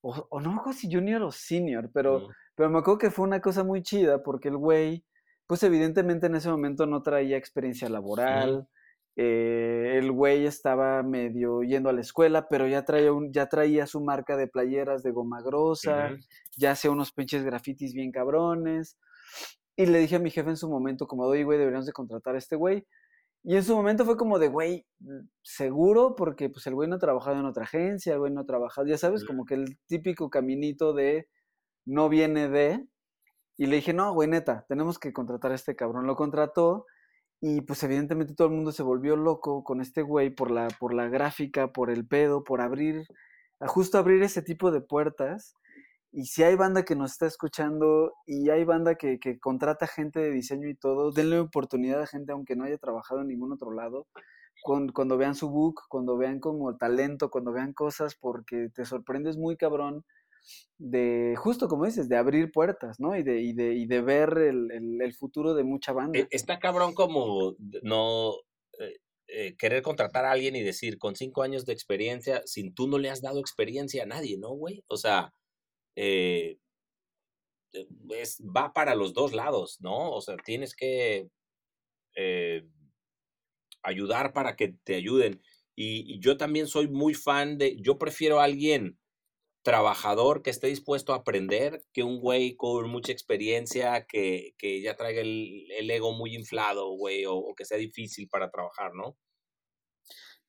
O, no me acuerdo si junior o senior, pero, pero me acuerdo que fue una cosa muy chida porque el güey, pues evidentemente en ese momento no traía experiencia laboral. Eh, el güey estaba medio yendo a la escuela, pero ya traía, un, ya traía su marca de playeras de goma grosa, ya hacía unos pinches grafitis bien cabrones. Y le dije a mi jefe en su momento, como, oye, güey, deberíamos de contratar a este güey. Y en su momento fue como de, güey, seguro, porque pues el güey no ha trabajado en otra agencia, el güey no ha trabajado, ya sabes, como que el típico caminito de no viene de. Y le dije, no, güey, neta, tenemos que contratar a este cabrón. Lo contrató y pues evidentemente todo el mundo se volvió loco con este güey por la, por la gráfica, por el pedo, por abrir, justo abrir ese tipo de puertas. Y si hay banda que nos está escuchando y hay banda que, contrata gente de diseño y todo, denle oportunidad a gente aunque no haya trabajado en ningún otro lado. Cuando, cuando vean su book, cuando vean como talento, cuando vean cosas, porque te sorprendes muy cabrón de, justo como dices, de abrir puertas, ¿no? Y de, y de, y de ver el, futuro de mucha banda. E, está cabrón como no eh, eh, querer contratar a alguien y decir, con cinco años de experiencia, sin tú no le has dado experiencia a nadie, ¿no, güey? O sea, eh, es, va para los dos lados, ¿no? O sea, tienes que ayudar para que te ayuden. Y, yo también soy muy fan de, yo prefiero a alguien trabajador que esté dispuesto a aprender que un güey con mucha experiencia que, que ya traiga el, el, ego muy inflado, güey, o, o, que sea difícil para trabajar, ¿no?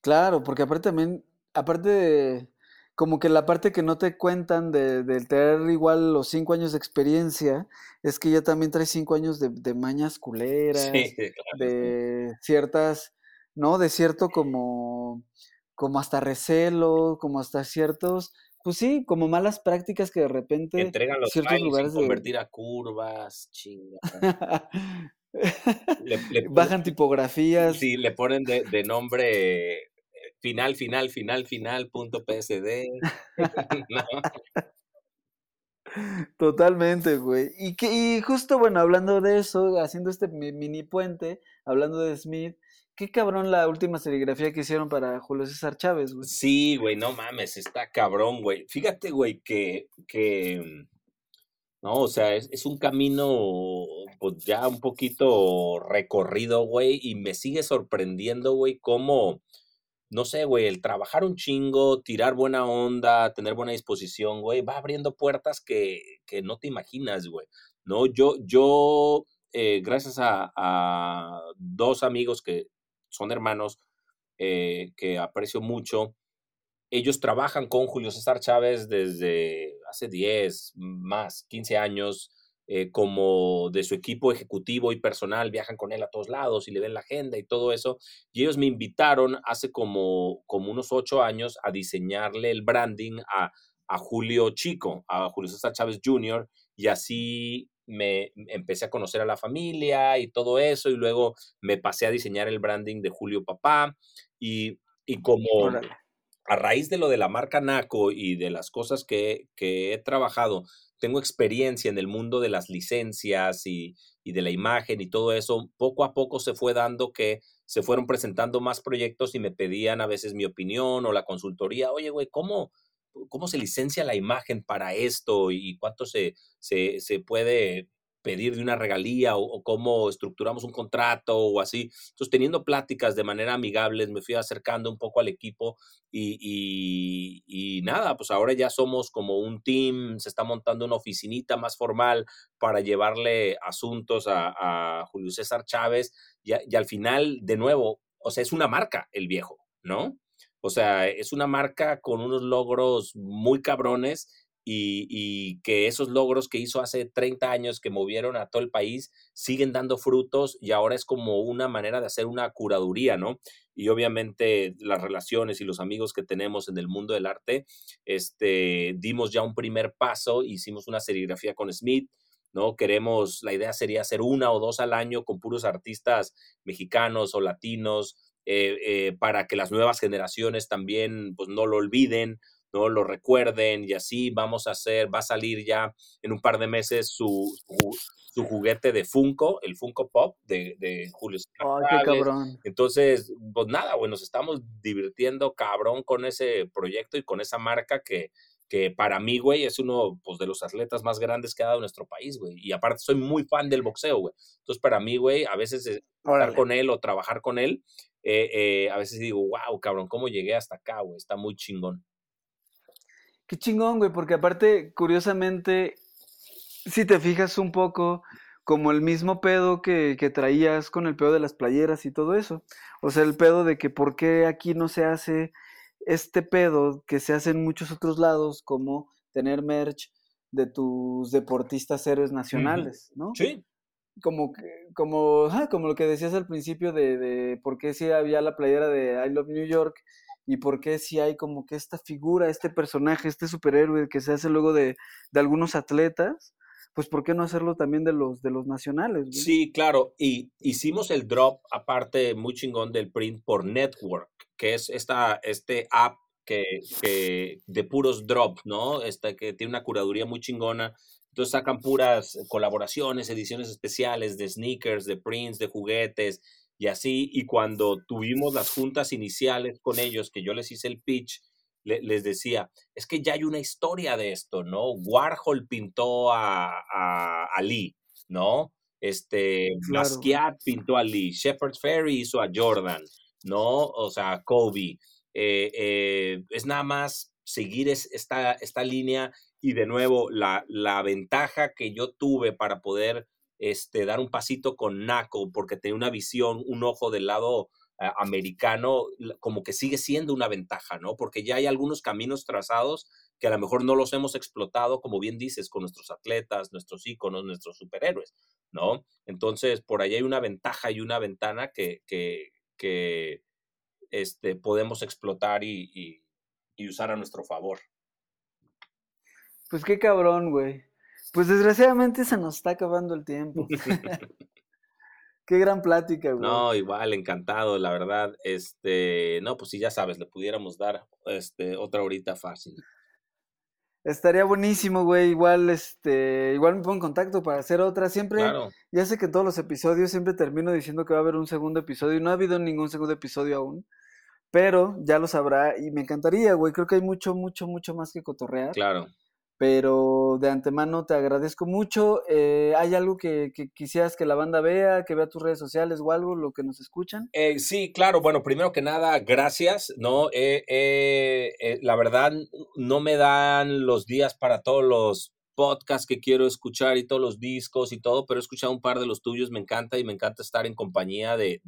Claro, porque aparte también, aparte de, como que la parte que no te cuentan de, tener igual los cinco años de experiencia es que ya también traes cinco años de, mañas culeras, de ciertas, ¿no? De cierto como, como hasta recelo, como hasta ciertos, pues sí, como malas prácticas que de repente entregan los ciertos lugares de convertir a curvas, chinga. Bajan tipografías. Sí, le ponen de, de nombre final, final, final, final, punto PSD. Totalmente, güey. Y, que, y justo, bueno, hablando de eso, haciendo este mini puente, hablando de Smith, qué cabrón la última serigrafía que hicieron para Julio César Chávez, güey. Sí, güey, no mames, está cabrón, güey. Fíjate, güey, que, que, no, o sea, es, un camino, pues ya un poquito recorrido, güey, y me sigue sorprendiendo, güey, cómo, no sé, güey, el trabajar un chingo, tirar buena onda, tener buena disposición, güey, va abriendo puertas que, que no te imaginas, güey. No, yo, yo, eh, gracias a dos amigos que son hermanos, eh, que aprecio mucho, ellos trabajan con Julio César Chávez desde hace 10, más, 15 años, eh, como de su equipo ejecutivo y personal, viajan con él a todos lados y le ven la agenda y todo eso. Y ellos me invitaron hace como, como unos ocho años a diseñarle el branding a, a Julio Chico, a Julio César Chávez Jr., y así me empecé a conocer a la familia y todo eso, y luego me pasé a diseñar el branding de Julio Papá, y, y como a raíz de lo de la marca Naco y de las cosas que, que he trabajado, tengo experiencia en el mundo de las licencias y, y de la imagen y todo eso, poco a poco se fue dando que se fueron presentando más proyectos y me pedían a veces mi opinión o la consultoría, oye, güey, ¿cómo, ¿cómo se licencia la imagen para esto y cuánto se, se, se puede pedir de una regalía o, o, cómo estructuramos un contrato o así. Entonces, teniendo pláticas de manera amigable, me fui acercando un poco al equipo y, y, y, nada, pues ahora ya somos como un team, se está montando una oficinita más formal para llevarle asuntos a, a Julio César Chávez y, y al final, de nuevo, o sea, es una marca el viejo, ¿no? O sea, es una marca con unos logros muy cabrones y, y, que esos logros que hizo hace 30 años que movieron a todo el país siguen dando frutos y ahora es como una manera de hacer una curaduría, ¿no? Y obviamente las relaciones y los amigos que tenemos en el mundo del arte, este, dimos ya un primer paso, hicimos una serigrafía con Smith, ¿no? Queremos, la idea sería hacer una o dos al año con puros artistas mexicanos o latinos, eh, eh, para que las nuevas generaciones también pues no lo olviden, no lo recuerden y así vamos a hacer, va a salir ya en un par de meses su, su, su juguete de Funko, el Funko Pop de, de Julio oh, qué cabrón. Entonces, pues nada, bueno, nos estamos divirtiendo cabrón con ese proyecto y con esa marca que, que para mí, güey, es uno pues, de los atletas más grandes que ha dado nuestro país, güey. Y aparte soy muy fan del boxeo, güey. Entonces, para mí, güey, a veces estar con él o trabajar con él, eh, eh, a veces digo, wow, cabrón, ¿cómo llegué hasta acá, güey? Está muy chingón. Qué chingón, güey, porque aparte, curiosamente, si te fijas un poco, como el mismo pedo que, que, traías con el pedo de las playeras y todo eso. O sea, el pedo de que por qué aquí no se hace este pedo que se hace en muchos otros lados, como tener merch de tus deportistas héroes nacionales, ¿no? Sí. Como, como, ah, como lo que decías al principio de, de por qué si había la playera de I Love New York y por qué si hay como que esta figura, este personaje, este superhéroe que se hace luego de, de algunos atletas, pues ¿por qué no hacerlo también de los, de los nacionales? Sí, claro, y hicimos el drop aparte muy chingón del print por Network, que es esta, este app que, que de puros drop, ¿no? Esta, que tiene una curaduría muy chingona. Entonces sacan puras colaboraciones, ediciones especiales de sneakers, de prints, de juguetes y así. Y cuando tuvimos las juntas iniciales con ellos, que yo les hice el pitch, le, les decía, es que ya hay una historia de esto, ¿no? Warhol pintó a, a, a Lee, ¿no? Este, claro. Basquiat pintó a Lee, Shepard Ferry hizo a Jordan, ¿no? O sea, Kobe. Eh, eh, es nada más seguir es, esta, esta línea y de nuevo la, la ventaja que yo tuve para poder este, dar un pasito con Naco porque tenía una visión, un ojo del lado uh, americano, como que sigue siendo una ventaja, ¿no? Porque ya hay algunos caminos trazados que a lo mejor no los hemos explotado, como bien dices, con nuestros atletas, nuestros íconos, nuestros superhéroes, ¿no? Entonces, por ahí hay una ventaja y una ventana que, que, que este, podemos explotar y, y, y usar a nuestro favor. Pues qué cabrón, güey. Pues desgraciadamente se nos está acabando el tiempo. Qué gran plática, güey. No, igual, encantado, la verdad. Este, no, pues sí, ya sabes, le pudiéramos dar este, otra horita fácil. Estaría buenísimo, güey. Igual, este, igual me pongo en contacto para hacer otra. Siempre, Claro. ya sé que en todos los episodios siempre termino diciendo que va a haber un segundo episodio y no ha habido ningún segundo episodio aún. Pero ya lo sabrá y me encantaría, güey. Creo que hay mucho, mucho, mucho más que cotorrear. Claro. Pero de antemano te agradezco mucho. Eh, ¿Hay algo que, quisieras que la banda vea, que vea tus redes sociales o algo, lo que nos escuchan? Eh, sí, claro. Bueno, primero que nada, gracias. No, Eh, eh, eh, la verdad, no me dan los días para todos los podcasts que quiero escuchar y todos los discos y todo, pero he escuchado un par de los tuyos, me encanta y me encanta estar en compañía de,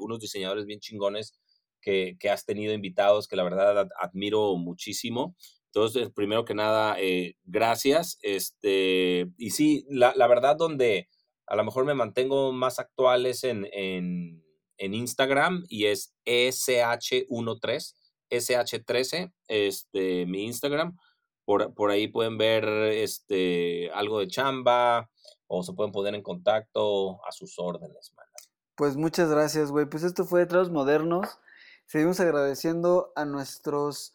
unos diseñadores bien chingones que, que has tenido invitados, que la verdad ad- admiro muchísimo. Entonces, primero que nada, eh, gracias. Este, y sí, la, la verdad, donde a lo mejor me mantengo más actuales en, en, en Instagram y es E SH13, SH13, este, mi Instagram. Por, por ahí pueden ver este, algo de chamba o se pueden poner en contacto a sus órdenes, man. Pues muchas gracias, güey. Pues esto fue Traos Modernos. Seguimos agradeciendo a nuestros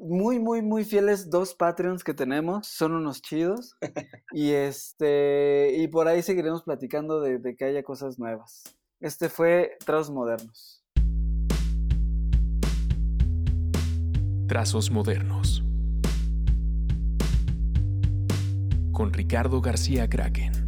muy, muy, muy fieles dos Patreons que tenemos. Son unos chidos. Y este, y por ahí seguiremos platicando de, de que haya cosas nuevas. Este fue Traos Modernos. Trazos modernos. Con Ricardo García Kraken.